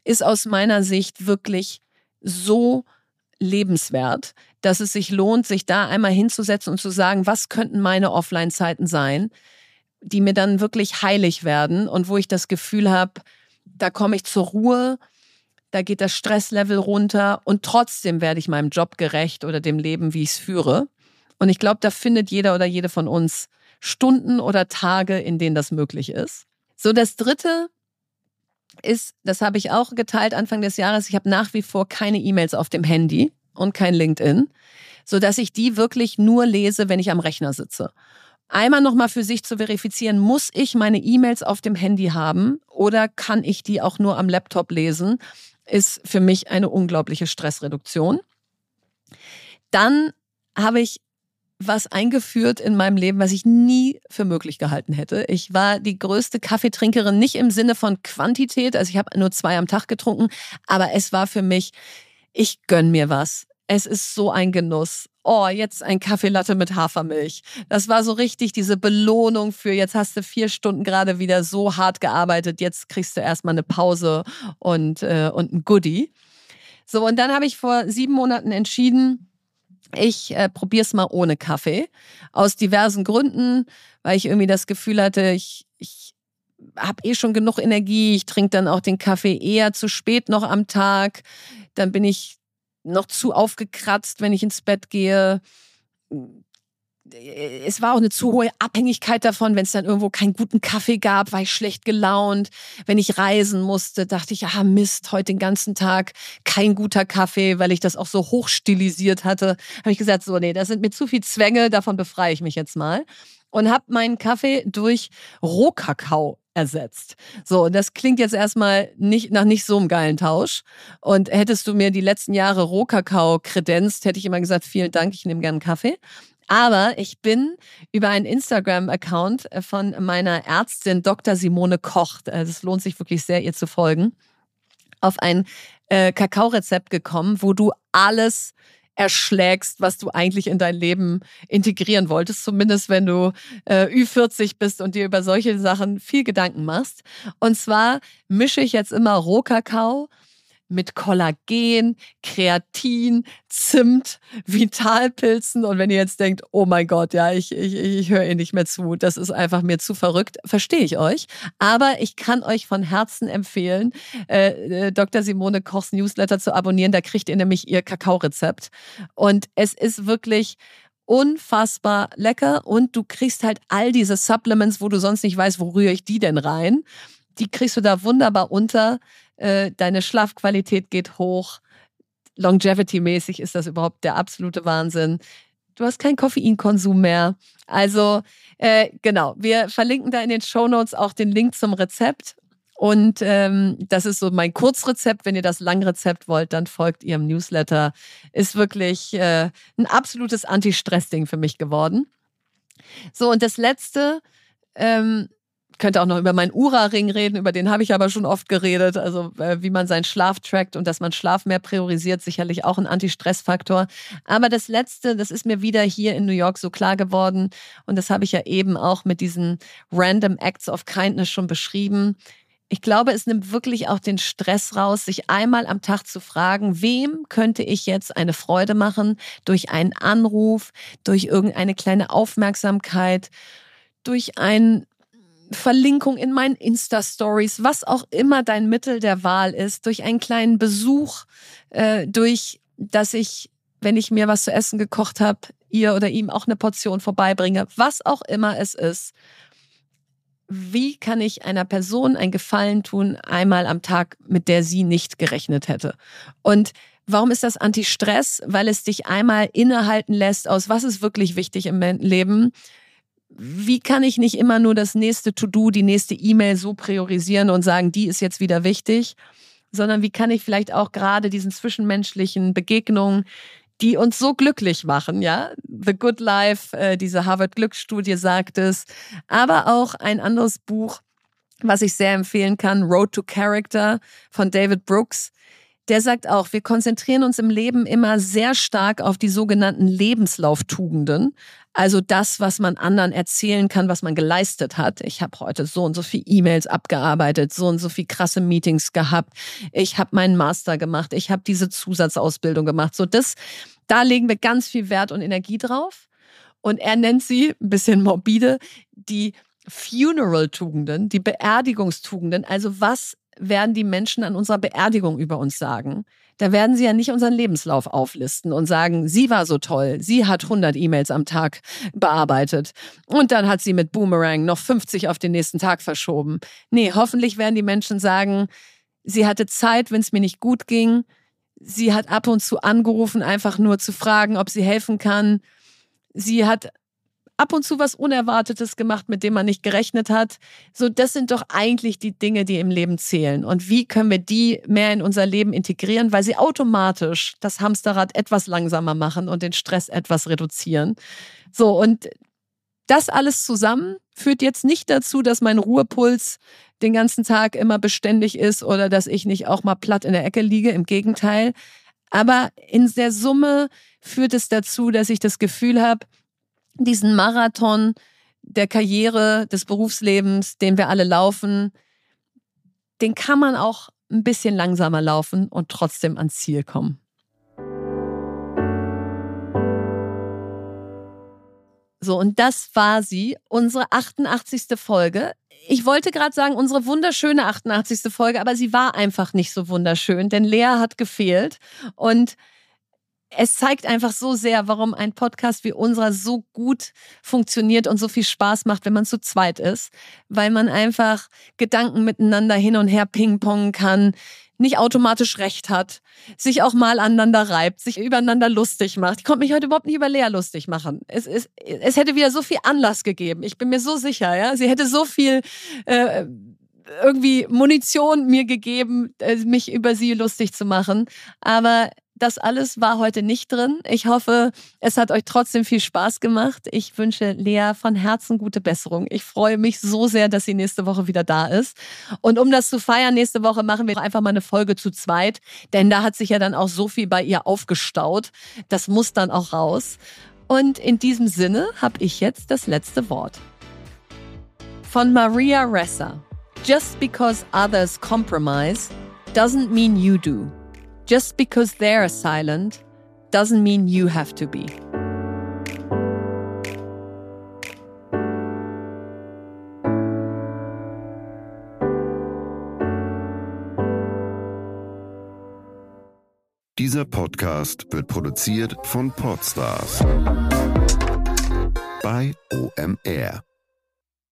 ist aus meiner Sicht wirklich so lebenswert, dass es sich lohnt, sich da einmal hinzusetzen und zu sagen, was könnten meine Offline-Zeiten sein, die mir dann wirklich heilig werden und wo ich das Gefühl habe, da komme ich zur Ruhe, da geht das Stresslevel runter und trotzdem werde ich meinem Job gerecht oder dem Leben, wie ich es führe. Und ich glaube, da findet jeder oder jede von uns Stunden oder Tage, in denen das möglich ist. So, das dritte ist, das habe ich auch geteilt Anfang des Jahres, ich habe nach wie vor keine E-Mails auf dem Handy und kein LinkedIn, sodass ich die wirklich nur lese, wenn ich am Rechner sitze einmal nochmal für sich zu verifizieren, muss ich meine E-Mails auf dem Handy haben oder kann ich die auch nur am Laptop lesen, ist für mich eine unglaubliche Stressreduktion. Dann habe ich was eingeführt in meinem Leben, was ich nie für möglich gehalten hätte. Ich war die größte Kaffeetrinkerin, nicht im Sinne von Quantität, also ich habe nur zwei am Tag getrunken, aber es war für mich, ich gönn mir was. Es ist so ein Genuss oh, jetzt ein Kaffeelatte mit Hafermilch. Das war so richtig diese Belohnung für, jetzt hast du vier Stunden gerade wieder so hart gearbeitet, jetzt kriegst du erstmal eine Pause und, äh, und ein Goodie. So, und dann habe ich vor sieben Monaten entschieden, ich äh, probiere es mal ohne Kaffee. Aus diversen Gründen, weil ich irgendwie das Gefühl hatte, ich, ich habe eh schon genug Energie. Ich trinke dann auch den Kaffee eher zu spät noch am Tag. Dann bin ich noch zu aufgekratzt, wenn ich ins Bett gehe. Es war auch eine zu hohe Abhängigkeit davon, wenn es dann irgendwo keinen guten Kaffee gab, war ich schlecht gelaunt. Wenn ich reisen musste, dachte ich, ah Mist, heute den ganzen Tag kein guter Kaffee, weil ich das auch so hochstilisiert hatte. Habe ich gesagt, so nee, das sind mir zu viel Zwänge, davon befreie ich mich jetzt mal und habe meinen Kaffee durch Rohkakao ersetzt. So, und das klingt jetzt erstmal nicht nach nicht so einem geilen Tausch. Und hättest du mir die letzten Jahre Rohkakao kredenzt, hätte ich immer gesagt, vielen Dank, ich nehme gerne Kaffee. Aber ich bin über einen Instagram-Account von meiner Ärztin Dr. Simone Koch, es lohnt sich wirklich sehr, ihr zu folgen, auf ein äh, Kakaorezept gekommen, wo du alles erschlägst, was du eigentlich in dein Leben integrieren wolltest, zumindest wenn du äh, Ü40 bist und dir über solche Sachen viel Gedanken machst. Und zwar mische ich jetzt immer Rohkakao mit Kollagen, Kreatin, Zimt, Vitalpilzen. Und wenn ihr jetzt denkt, oh mein Gott, ja, ich, ich, ich höre ihr nicht mehr zu, das ist einfach mir zu verrückt, verstehe ich euch. Aber ich kann euch von Herzen empfehlen, äh, äh Dr. Simone Kochs Newsletter zu abonnieren. Da kriegt ihr nämlich ihr Kakaorezept. Und es ist wirklich unfassbar lecker und du kriegst halt all diese Supplements, wo du sonst nicht weißt, wo rühre ich die denn rein. Die kriegst du da wunderbar unter. Äh, deine Schlafqualität geht hoch. Longevity-mäßig ist das überhaupt der absolute Wahnsinn. Du hast keinen Koffeinkonsum mehr. Also äh, genau, wir verlinken da in den Show Notes auch den Link zum Rezept. Und ähm, das ist so mein Kurzrezept. Wenn ihr das Langrezept wollt, dann folgt ihrem Newsletter. Ist wirklich äh, ein absolutes Anti-Stress-Ding für mich geworden. So, und das letzte, ähm, könnte auch noch über meinen Ura-Ring reden, über den habe ich aber schon oft geredet. Also äh, wie man seinen Schlaf trackt und dass man Schlaf mehr priorisiert, sicherlich auch ein Anti-Stress-Faktor. Aber das Letzte, das ist mir wieder hier in New York so klar geworden und das habe ich ja eben auch mit diesen Random Acts of Kindness schon beschrieben. Ich glaube, es nimmt wirklich auch den Stress raus, sich einmal am Tag zu fragen, wem könnte ich jetzt eine Freude machen durch einen Anruf, durch irgendeine kleine Aufmerksamkeit, durch ein Verlinkung in meinen Insta-Stories, was auch immer dein Mittel der Wahl ist, durch einen kleinen Besuch, äh, durch, dass ich, wenn ich mir was zu essen gekocht habe, ihr oder ihm auch eine Portion vorbeibringe, was auch immer es ist. Wie kann ich einer Person einen Gefallen tun, einmal am Tag, mit der sie nicht gerechnet hätte? Und Warum ist das Anti-Stress? Weil es dich einmal innehalten lässt aus, was ist wirklich wichtig im Leben wie kann ich nicht immer nur das nächste To-Do, die nächste E-Mail so priorisieren und sagen, die ist jetzt wieder wichtig, sondern wie kann ich vielleicht auch gerade diesen zwischenmenschlichen Begegnungen, die uns so glücklich machen, ja? The Good Life, äh, diese Harvard Glücksstudie sagt es, aber auch ein anderes Buch, was ich sehr empfehlen kann, Road to Character von David Brooks der sagt auch, wir konzentrieren uns im Leben immer sehr stark auf die sogenannten Lebenslauftugenden. Also das, was man anderen erzählen kann, was man geleistet hat. Ich habe heute so und so viel E-Mails abgearbeitet, so und so viel krasse Meetings gehabt. Ich habe meinen Master gemacht, ich habe diese Zusatzausbildung gemacht. So das, da legen wir ganz viel Wert und Energie drauf. Und er nennt sie, ein bisschen morbide, die Funeral-Tugenden, die Beerdigungstugenden. Also was werden die Menschen an unserer Beerdigung über uns sagen? Da werden sie ja nicht unseren Lebenslauf auflisten und sagen, sie war so toll, sie hat 100 E-Mails am Tag bearbeitet und dann hat sie mit Boomerang noch 50 auf den nächsten Tag verschoben. Nee, hoffentlich werden die Menschen sagen, sie hatte Zeit, wenn es mir nicht gut ging. Sie hat ab und zu angerufen, einfach nur zu fragen, ob sie helfen kann. Sie hat ab und zu was Unerwartetes gemacht, mit dem man nicht gerechnet hat. So, das sind doch eigentlich die Dinge, die im Leben zählen. Und wie können wir die mehr in unser Leben integrieren, weil sie automatisch das Hamsterrad etwas langsamer machen und den Stress etwas reduzieren. So, und das alles zusammen führt jetzt nicht dazu, dass mein Ruhepuls den ganzen Tag immer beständig ist oder dass ich nicht auch mal platt in der Ecke liege. Im Gegenteil. Aber in der Summe führt es dazu, dass ich das Gefühl habe, diesen Marathon der Karriere, des Berufslebens, den wir alle laufen, den kann man auch ein bisschen langsamer laufen und trotzdem ans Ziel kommen. So, und das war sie, unsere 88. Folge. Ich wollte gerade sagen, unsere wunderschöne 88. Folge, aber sie war einfach nicht so wunderschön, denn Lea hat gefehlt. Und es zeigt einfach so sehr, warum ein Podcast wie unserer so gut funktioniert und so viel Spaß macht, wenn man zu zweit ist, weil man einfach Gedanken miteinander hin und her pingpongen kann, nicht automatisch recht hat, sich auch mal aneinander reibt, sich übereinander lustig macht. Ich konnte mich heute überhaupt nicht über Lea lustig machen. Es, es, es hätte wieder so viel Anlass gegeben. Ich bin mir so sicher, ja. Sie hätte so viel äh, irgendwie Munition mir gegeben, äh, mich über sie lustig zu machen. Aber das alles war heute nicht drin. Ich hoffe, es hat euch trotzdem viel Spaß gemacht. Ich wünsche Lea von Herzen gute Besserung. Ich freue mich so sehr, dass sie nächste Woche wieder da ist. Und um das zu feiern, nächste Woche machen wir einfach mal eine Folge zu zweit, denn da hat sich ja dann auch so viel bei ihr aufgestaut. Das muss dann auch raus. Und in diesem Sinne habe ich jetzt das letzte Wort. Von Maria Ressa. Just because others compromise doesn't mean you do. Just because they're silent doesn't mean you have to be. Dieser Podcast wird produziert von Podstars bei OMR.